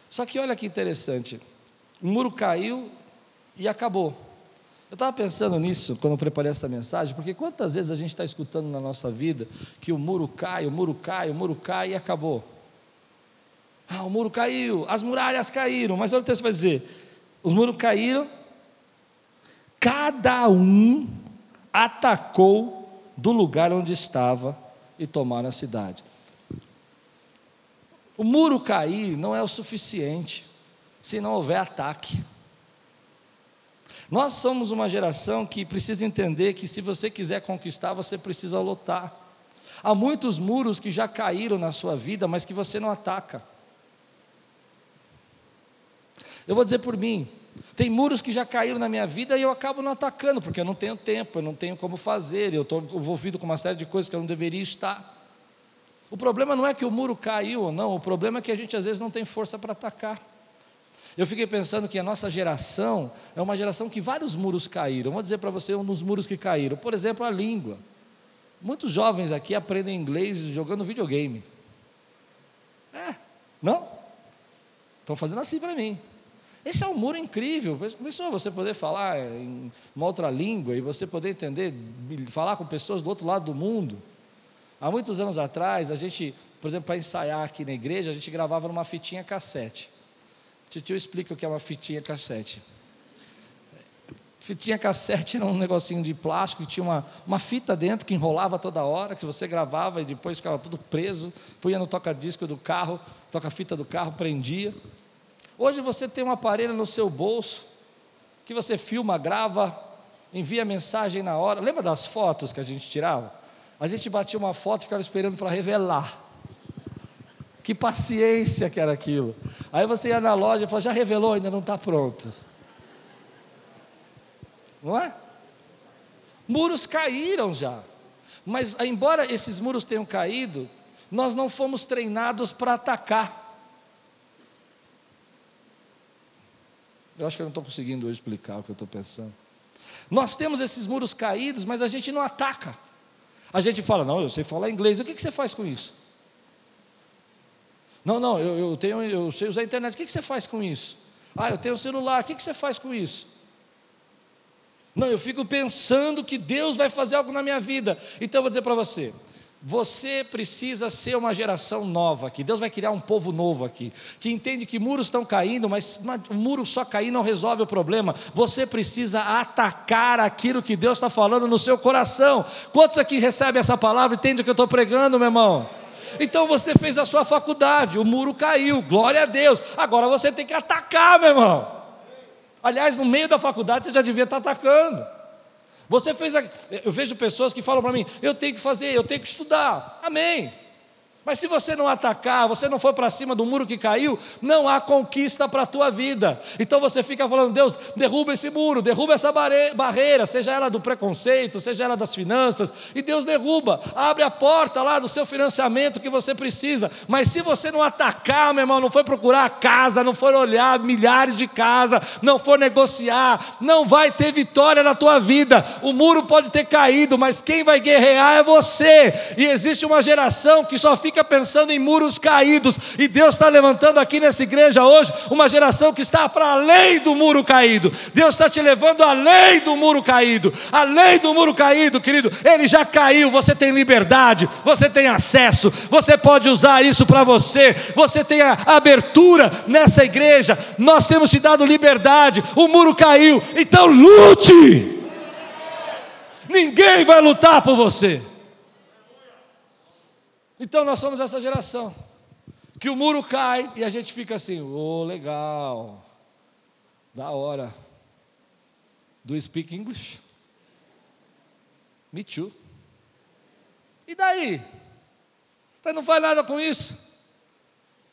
Só que olha que interessante, o muro caiu e acabou. Eu estava pensando nisso quando eu preparei essa mensagem, porque quantas vezes a gente está escutando na nossa vida que o muro cai, o muro cai, o muro cai e acabou. Ah, o muro caiu, as muralhas caíram, mas olha o texto vai dizer: os muros caíram cada um atacou do lugar onde estava e tomaram a cidade. O muro cair não é o suficiente se não houver ataque. Nós somos uma geração que precisa entender que se você quiser conquistar, você precisa lutar. Há muitos muros que já caíram na sua vida, mas que você não ataca. Eu vou dizer por mim, tem muros que já caíram na minha vida e eu acabo não atacando, porque eu não tenho tempo, eu não tenho como fazer, eu estou envolvido com uma série de coisas que eu não deveria estar. O problema não é que o muro caiu ou não, o problema é que a gente às vezes não tem força para atacar. Eu fiquei pensando que a nossa geração é uma geração que vários muros caíram. Vou dizer para você um dos muros que caíram. Por exemplo, a língua. Muitos jovens aqui aprendem inglês jogando videogame. É, não? Estão fazendo assim para mim. Esse é um muro incrível. Pessoa, você poder falar em uma outra língua e você poder entender, falar com pessoas do outro lado do mundo. Há muitos anos atrás, a gente, por exemplo, para ensaiar aqui na igreja, a gente gravava numa fitinha cassete. Titio explica o que é uma fitinha cassete. Fitinha cassete era um negocinho de plástico que tinha uma, uma fita dentro que enrolava toda hora, que você gravava e depois ficava tudo preso, punha no toca-disco do carro, toca-fita do carro, prendia. Hoje você tem um aparelho no seu bolso que você filma, grava, envia mensagem na hora. Lembra das fotos que a gente tirava? A gente batia uma foto e ficava esperando para revelar. Que paciência que era aquilo. Aí você ia na loja e falava, já revelou, ainda não está pronto. Não é? Muros caíram já. Mas, embora esses muros tenham caído, nós não fomos treinados para atacar. Eu acho que eu não estou conseguindo explicar o que eu estou pensando. Nós temos esses muros caídos, mas a gente não ataca. A gente fala, não, eu sei falar inglês. O que, que você faz com isso? Não, não, eu, eu, tenho, eu sei usar a internet. O que, que você faz com isso? Ah, eu tenho um celular. O que, que você faz com isso? Não, eu fico pensando que Deus vai fazer algo na minha vida. Então eu vou dizer para você: você precisa ser uma geração nova aqui. Deus vai criar um povo novo aqui, que entende que muros estão caindo, mas o muro só cair não resolve o problema. Você precisa atacar aquilo que Deus está falando no seu coração. Quantos aqui recebem essa palavra e entendem o que eu estou pregando, meu irmão? Então você fez a sua faculdade, o muro caiu, glória a Deus. Agora você tem que atacar, meu irmão. Aliás, no meio da faculdade você já devia estar atacando. Você fez. A... Eu vejo pessoas que falam para mim: eu tenho que fazer, eu tenho que estudar. Amém. Mas se você não atacar, você não for para cima do muro que caiu, não há conquista para a tua vida. Então você fica falando, Deus, derruba esse muro, derruba essa barreira, seja ela do preconceito, seja ela das finanças, e Deus derruba, abre a porta lá do seu financiamento que você precisa. Mas se você não atacar, meu irmão, não for procurar a casa, não for olhar milhares de casas, não for negociar, não vai ter vitória na tua vida. O muro pode ter caído, mas quem vai guerrear é você. E existe uma geração que só fica fica pensando em muros caídos, e Deus está levantando aqui nessa igreja hoje uma geração que está para além do muro caído. Deus está te levando além do muro caído, além do muro caído, querido. Ele já caiu, você tem liberdade, você tem acesso, você pode usar isso para você, você tem a abertura nessa igreja. Nós temos te dado liberdade, o muro caiu, então lute. Ninguém vai lutar por você. Então nós somos essa geração que o muro cai e a gente fica assim, ô oh, legal, da hora. Do speak English? Me too. E daí? Você não faz nada com isso?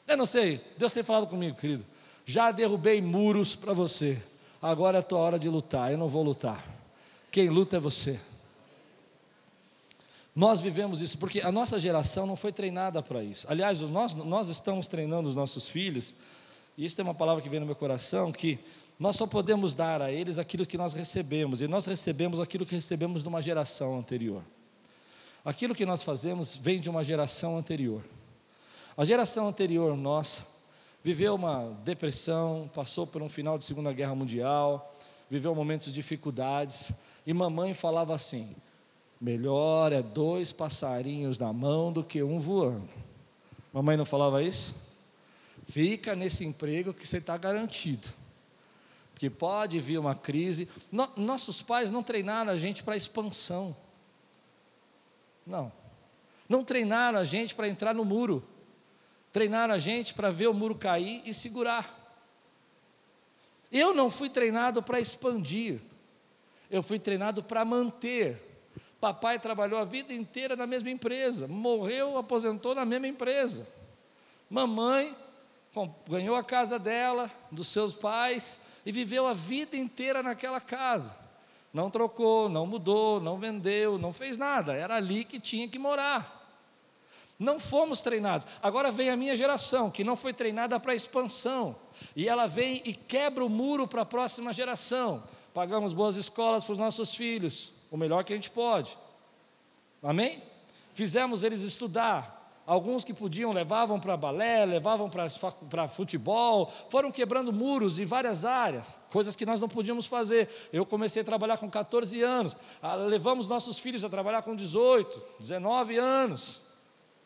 Eu não sei, Deus tem falado comigo, querido. Já derrubei muros para você. Agora é a tua hora de lutar. Eu não vou lutar. Quem luta é você. Nós vivemos isso porque a nossa geração não foi treinada para isso. Aliás, nós, nós estamos treinando os nossos filhos, e isso tem uma palavra que vem no meu coração, que nós só podemos dar a eles aquilo que nós recebemos, e nós recebemos aquilo que recebemos de uma geração anterior. Aquilo que nós fazemos vem de uma geração anterior. A geração anterior nossa viveu uma depressão, passou por um final de Segunda Guerra Mundial, viveu momentos de dificuldades, e mamãe falava assim: Melhor é dois passarinhos na mão do que um voando. Mamãe não falava isso? Fica nesse emprego que você está garantido. Porque pode vir uma crise. No, nossos pais não treinaram a gente para expansão. Não. Não treinaram a gente para entrar no muro. Treinaram a gente para ver o muro cair e segurar. Eu não fui treinado para expandir. Eu fui treinado para manter. Papai trabalhou a vida inteira na mesma empresa, morreu, aposentou na mesma empresa. Mamãe ganhou a casa dela, dos seus pais, e viveu a vida inteira naquela casa. Não trocou, não mudou, não vendeu, não fez nada, era ali que tinha que morar. Não fomos treinados. Agora vem a minha geração, que não foi treinada para expansão, e ela vem e quebra o muro para a próxima geração. Pagamos boas escolas para os nossos filhos, o melhor que a gente pode. Amém? Fizemos eles estudar. Alguns que podiam levavam para balé, levavam para futebol, foram quebrando muros em várias áreas, coisas que nós não podíamos fazer. Eu comecei a trabalhar com 14 anos, ah, levamos nossos filhos a trabalhar com 18, 19 anos.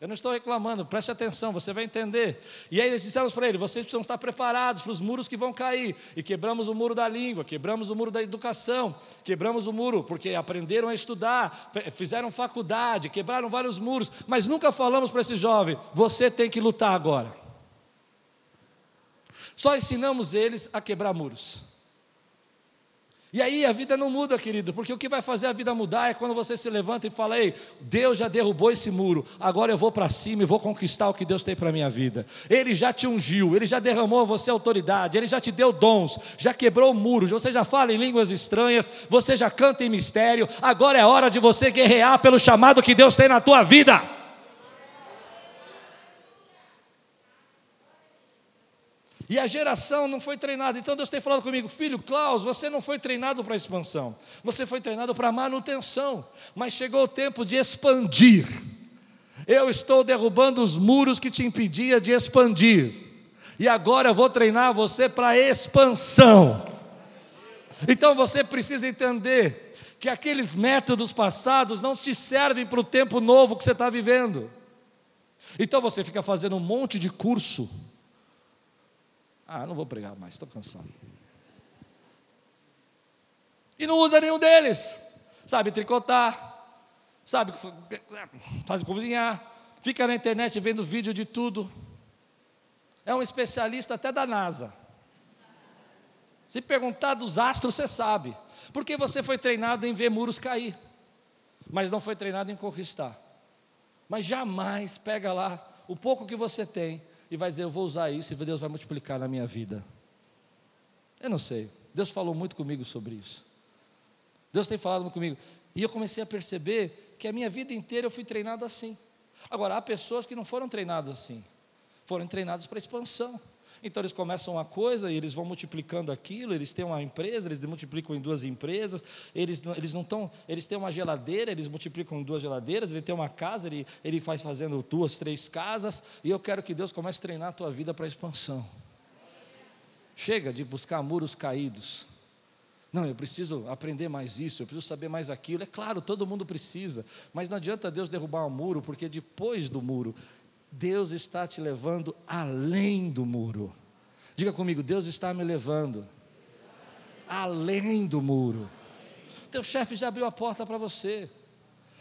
Eu não estou reclamando, preste atenção, você vai entender. E aí nós dissemos para ele: vocês precisam estar preparados para os muros que vão cair. E quebramos o muro da língua, quebramos o muro da educação, quebramos o muro porque aprenderam a estudar, fizeram faculdade, quebraram vários muros, mas nunca falamos para esse jovem: você tem que lutar agora. Só ensinamos eles a quebrar muros. E aí a vida não muda, querido, porque o que vai fazer a vida mudar é quando você se levanta e fala: Ei, Deus já derrubou esse muro, agora eu vou para cima e vou conquistar o que Deus tem para a minha vida. Ele já te ungiu, ele já derramou você autoridade, ele já te deu dons, já quebrou muros, você já fala em línguas estranhas, você já canta em mistério, agora é hora de você guerrear pelo chamado que Deus tem na tua vida. E a geração não foi treinada. Então Deus tem falado comigo, filho Klaus, você não foi treinado para expansão, você foi treinado para manutenção. Mas chegou o tempo de expandir. Eu estou derrubando os muros que te impedia de expandir. E agora eu vou treinar você para expansão. Então você precisa entender que aqueles métodos passados não te servem para o tempo novo que você está vivendo. Então você fica fazendo um monte de curso ah, não vou pregar mais, estou cansado. E não usa nenhum deles. Sabe tricotar, sabe fazer cozinhar, fica na internet vendo vídeo de tudo. É um especialista até da NASA. Se perguntar dos astros, você sabe. Porque você foi treinado em ver muros cair, mas não foi treinado em conquistar. Mas jamais pega lá o pouco que você tem e vai dizer: Eu vou usar isso e Deus vai multiplicar na minha vida. Eu não sei. Deus falou muito comigo sobre isso. Deus tem falado comigo. E eu comecei a perceber que a minha vida inteira eu fui treinado assim. Agora, há pessoas que não foram treinadas assim, foram treinadas para expansão. Então eles começam uma coisa e eles vão multiplicando aquilo, eles têm uma empresa, eles multiplicam em duas empresas, eles, eles não estão, eles têm uma geladeira, eles multiplicam em duas geladeiras, ele tem uma casa, ele, ele faz fazendo duas, três casas, e eu quero que Deus comece a treinar a tua vida para a expansão. Chega de buscar muros caídos. Não, eu preciso aprender mais isso, eu preciso saber mais aquilo. É claro, todo mundo precisa, mas não adianta Deus derrubar um muro, porque depois do muro Deus está te levando além do muro. Diga comigo, Deus está me levando além do muro. Teu chefe já abriu a porta para você.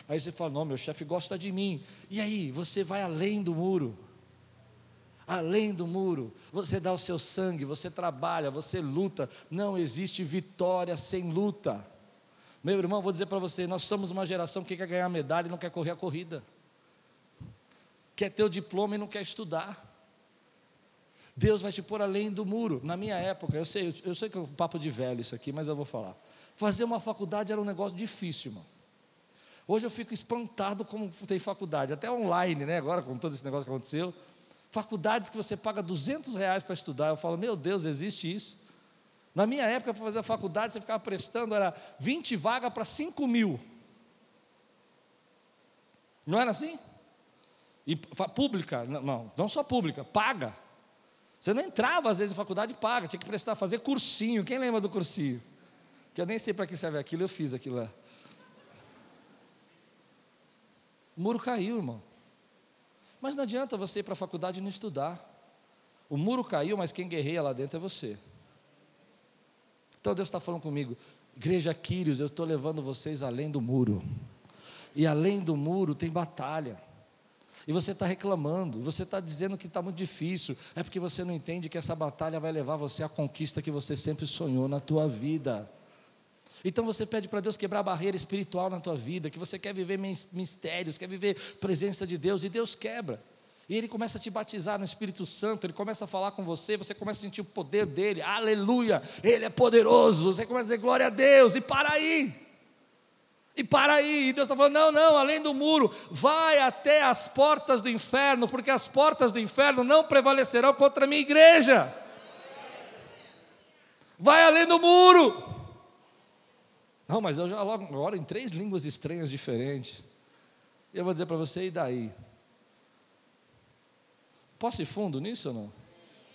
Aí você fala: Não, meu chefe gosta de mim. E aí, você vai além do muro. Além do muro, você dá o seu sangue, você trabalha, você luta. Não existe vitória sem luta. Meu irmão, vou dizer para você: nós somos uma geração que quer ganhar medalha e não quer correr a corrida quer ter o diploma e não quer estudar. Deus vai te pôr além do muro. Na minha época, eu sei, eu sei que é um papo de velho isso aqui, mas eu vou falar. Fazer uma faculdade era um negócio difícil, irmão. Hoje eu fico espantado como tem faculdade, até online, né? Agora com todo esse negócio que aconteceu. Faculdades que você paga 200 reais para estudar. Eu falo, meu Deus, existe isso? Na minha época, para fazer a faculdade, você ficava prestando, era 20 vagas para 5 mil. Não era assim? E pública, não, não só pública, paga. Você não entrava às vezes em faculdade paga, tinha que prestar, fazer cursinho. Quem lembra do cursinho? Que eu nem sei para que serve aquilo, eu fiz aquilo lá. O muro caiu, irmão. Mas não adianta você ir para a faculdade e não estudar. O muro caiu, mas quem guerreia lá dentro é você. Então Deus está falando comigo, Igreja Quírios, eu estou levando vocês além do muro. E além do muro tem batalha. E você está reclamando, você está dizendo que está muito difícil, é porque você não entende que essa batalha vai levar você à conquista que você sempre sonhou na tua vida. Então você pede para Deus quebrar a barreira espiritual na tua vida, que você quer viver mistérios, quer viver presença de Deus, e Deus quebra. E Ele começa a te batizar no Espírito Santo, Ele começa a falar com você, você começa a sentir o poder dEle, aleluia, Ele é poderoso, você começa a dizer glória a Deus, e para aí. E para aí, e Deus está falando: não, não, além do muro, vai até as portas do inferno, porque as portas do inferno não prevalecerão contra a minha igreja. Vai além do muro. Não, mas eu já logo oro em três línguas estranhas diferentes. E eu vou dizer para você, e daí? Posso ir fundo nisso ou não?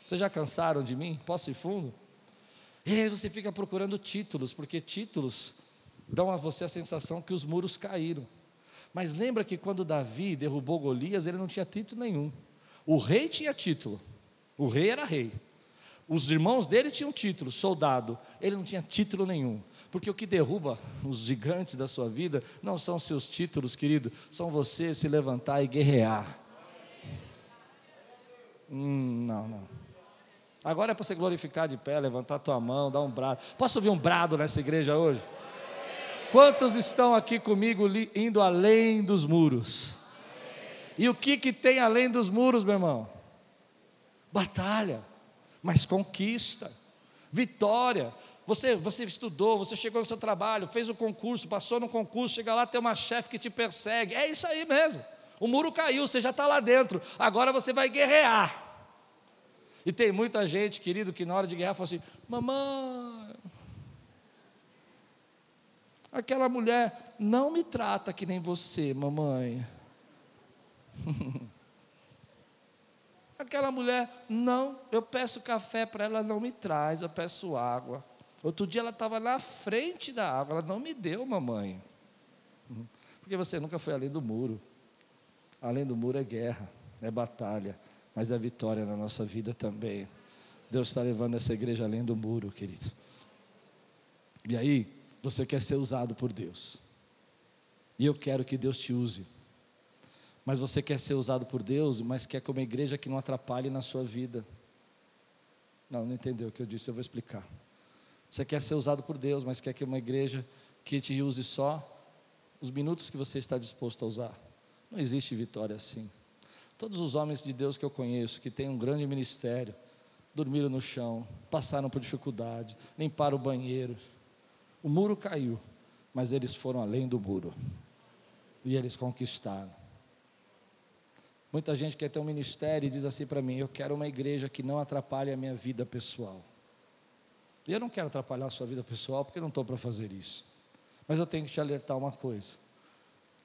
Vocês já cansaram de mim? Posso ir fundo? E aí você fica procurando títulos, porque títulos dão a você a sensação que os muros caíram. Mas lembra que quando Davi derrubou Golias, ele não tinha título nenhum. O rei tinha título. O rei era rei. Os irmãos dele tinham título, soldado. Ele não tinha título nenhum. Porque o que derruba os gigantes da sua vida não são seus títulos, querido, são você se levantar e guerrear. Hum, não, não. Agora é para você glorificar de pé, levantar tua mão, dar um brado. Posso ouvir um brado nessa igreja hoje? Quantos estão aqui comigo indo além dos muros? E o que, que tem além dos muros, meu irmão? Batalha, mas conquista, vitória. Você, você estudou, você chegou no seu trabalho, fez o concurso, passou no concurso, chega lá, tem uma chefe que te persegue. É isso aí mesmo. O muro caiu, você já está lá dentro. Agora você vai guerrear. E tem muita gente, querido, que na hora de guerrear fala assim: Mamãe, aquela mulher não me trata que nem você, mamãe. aquela mulher, não, eu peço café para ela, não me traz, eu peço água. Outro dia ela estava na frente da água, ela não me deu, mamãe. Porque você nunca foi além do muro. Além do muro é guerra, é batalha, mas é vitória na nossa vida também. Deus está levando essa igreja além do muro, querido. E aí, você quer ser usado por Deus. E eu quero que Deus te use. Mas você quer ser usado por Deus, mas quer que uma igreja que não atrapalhe na sua vida. Não, não entendeu o que eu disse, eu vou explicar. Você quer ser usado por Deus, mas quer que uma igreja que te use só os minutos que você está disposto a usar. Não existe vitória assim. Todos os homens de Deus que eu conheço, que têm um grande ministério, dormiram no chão, passaram por dificuldade, limparam o banheiro. O muro caiu, mas eles foram além do muro. E eles conquistaram. Muita gente quer ter um ministério e diz assim para mim: Eu quero uma igreja que não atrapalhe a minha vida pessoal. E eu não quero atrapalhar a sua vida pessoal, porque não estou para fazer isso. Mas eu tenho que te alertar uma coisa: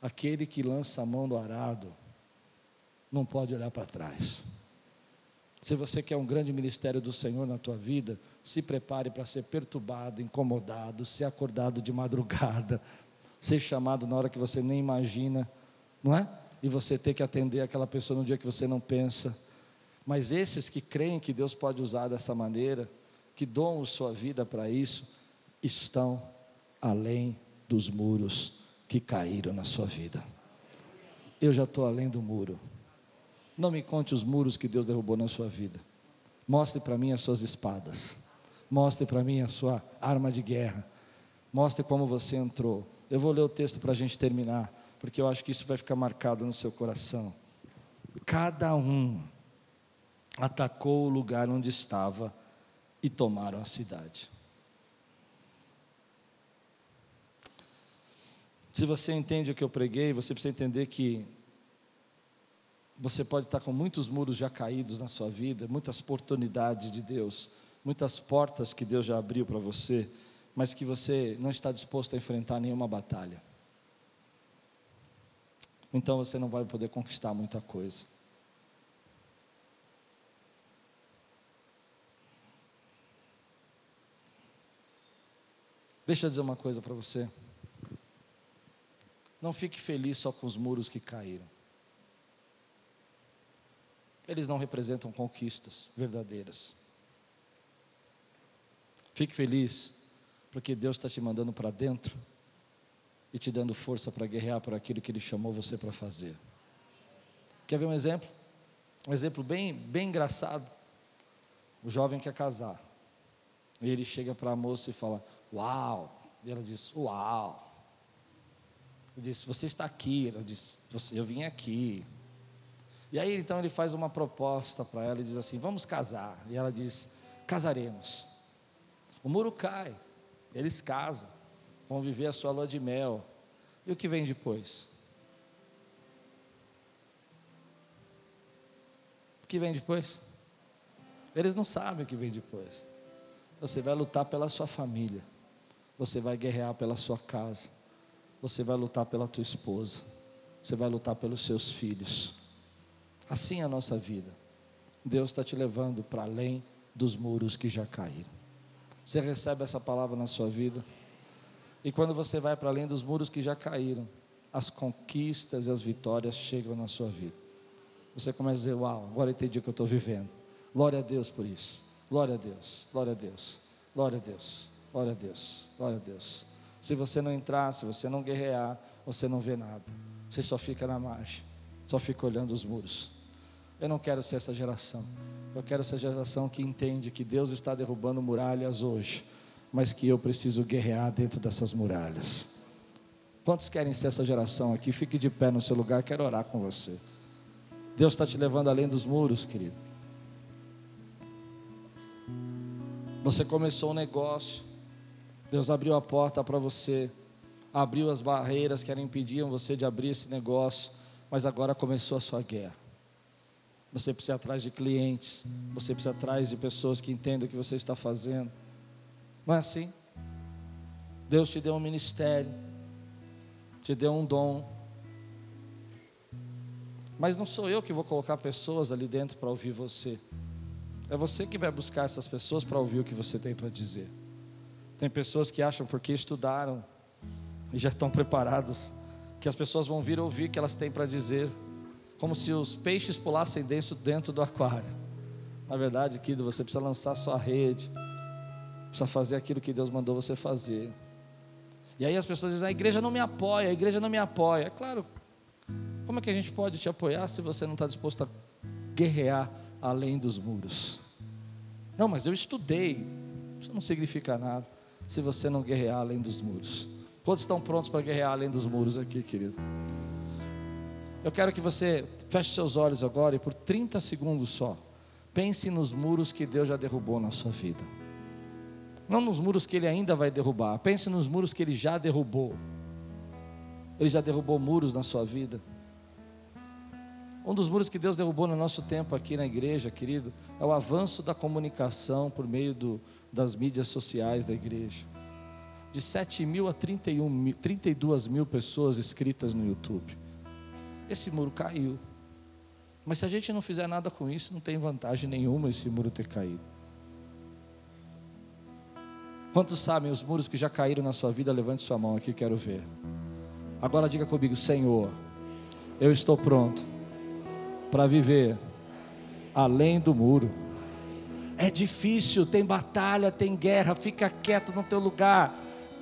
aquele que lança a mão do arado, não pode olhar para trás. Se você quer um grande ministério do Senhor na tua vida, se prepare para ser perturbado, incomodado, ser acordado de madrugada, ser chamado na hora que você nem imagina, não é? E você ter que atender aquela pessoa no dia que você não pensa. Mas esses que creem que Deus pode usar dessa maneira, que doam sua vida para isso, estão além dos muros que caíram na sua vida. Eu já estou além do muro. Não me conte os muros que Deus derrubou na sua vida. Mostre para mim as suas espadas. Mostre para mim a sua arma de guerra. Mostre como você entrou. Eu vou ler o texto para a gente terminar, porque eu acho que isso vai ficar marcado no seu coração. Cada um atacou o lugar onde estava e tomaram a cidade. Se você entende o que eu preguei, você precisa entender que você pode estar com muitos muros já caídos na sua vida, muitas oportunidades de Deus, muitas portas que Deus já abriu para você, mas que você não está disposto a enfrentar nenhuma batalha. Então você não vai poder conquistar muita coisa. Deixa eu dizer uma coisa para você. Não fique feliz só com os muros que caíram. Eles não representam conquistas verdadeiras. Fique feliz, porque Deus está te mandando para dentro e te dando força para guerrear por aquilo que Ele chamou você para fazer. Quer ver um exemplo? Um exemplo bem, bem engraçado. O jovem quer casar. E ele chega para a moça e fala: Uau! E ela diz: Uau! Ele disse: Você está aqui. Ela disse: Eu vim aqui. E aí então ele faz uma proposta para ela e diz assim: Vamos casar. E ela diz: Casaremos. O muro cai, eles casam, vão viver a sua lua de mel. E o que vem depois? O que vem depois? Eles não sabem o que vem depois. Você vai lutar pela sua família, você vai guerrear pela sua casa, você vai lutar pela tua esposa, você vai lutar pelos seus filhos. Assim é a nossa vida. Deus está te levando para além dos muros que já caíram. Você recebe essa palavra na sua vida. E quando você vai para além dos muros que já caíram, as conquistas e as vitórias chegam na sua vida. Você começa a dizer: Uau, agora entendi o que eu estou vivendo. Glória a Deus por isso. Glória a Deus, glória a Deus, glória a Deus, glória a Deus, glória a Deus. Se você não entrar, se você não guerrear, você não vê nada. Você só fica na margem, só fica olhando os muros. Eu não quero ser essa geração. Eu quero ser a geração que entende que Deus está derrubando muralhas hoje, mas que eu preciso guerrear dentro dessas muralhas. Quantos querem ser essa geração aqui? Fique de pé no seu lugar, quero orar com você. Deus está te levando além dos muros, querido. Você começou um negócio, Deus abriu a porta para você, abriu as barreiras que impediam você de abrir esse negócio, mas agora começou a sua guerra. Você precisa atrás de clientes, você precisa atrás de pessoas que entendem o que você está fazendo. Não é assim? Deus te deu um ministério, te deu um dom. Mas não sou eu que vou colocar pessoas ali dentro para ouvir você. É você que vai buscar essas pessoas para ouvir o que você tem para dizer. Tem pessoas que acham porque estudaram e já estão preparados que as pessoas vão vir ouvir o que elas têm para dizer como se os peixes pulassem dentro, dentro do aquário. Na verdade, querido, você precisa lançar sua rede, precisa fazer aquilo que Deus mandou você fazer. E aí as pessoas dizem: a igreja não me apoia, a igreja não me apoia. É claro, como é que a gente pode te apoiar se você não está disposto a guerrear além dos muros? Não, mas eu estudei. Isso não significa nada se você não guerrear além dos muros. Quantos estão prontos para guerrear além dos muros aqui, querido? Eu quero que você feche seus olhos agora e por 30 segundos só, pense nos muros que Deus já derrubou na sua vida. Não nos muros que Ele ainda vai derrubar, pense nos muros que Ele já derrubou. Ele já derrubou muros na sua vida. Um dos muros que Deus derrubou no nosso tempo aqui na igreja, querido, é o avanço da comunicação por meio do, das mídias sociais da igreja. De 7 mil a 31 mil, 32 mil pessoas inscritas no YouTube esse muro caiu. Mas se a gente não fizer nada com isso, não tem vantagem nenhuma esse muro ter caído. Quantos sabem os muros que já caíram na sua vida? Levante sua mão aqui, quero ver. Agora diga comigo, Senhor, eu estou pronto para viver além do muro. É difícil, tem batalha, tem guerra, fica quieto no teu lugar.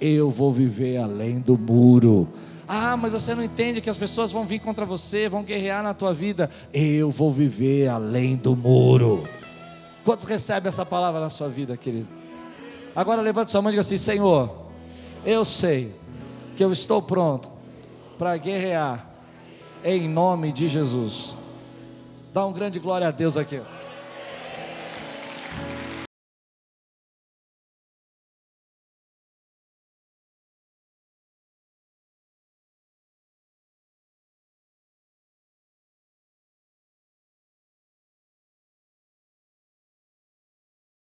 Eu vou viver além do muro. Ah, mas você não entende que as pessoas vão vir contra você, vão guerrear na tua vida. Eu vou viver além do muro. Quantos recebem essa palavra na sua vida, querido? Agora levante sua mão e diga assim: Senhor, eu sei que eu estou pronto para guerrear em nome de Jesus. Dá um grande glória a Deus aqui.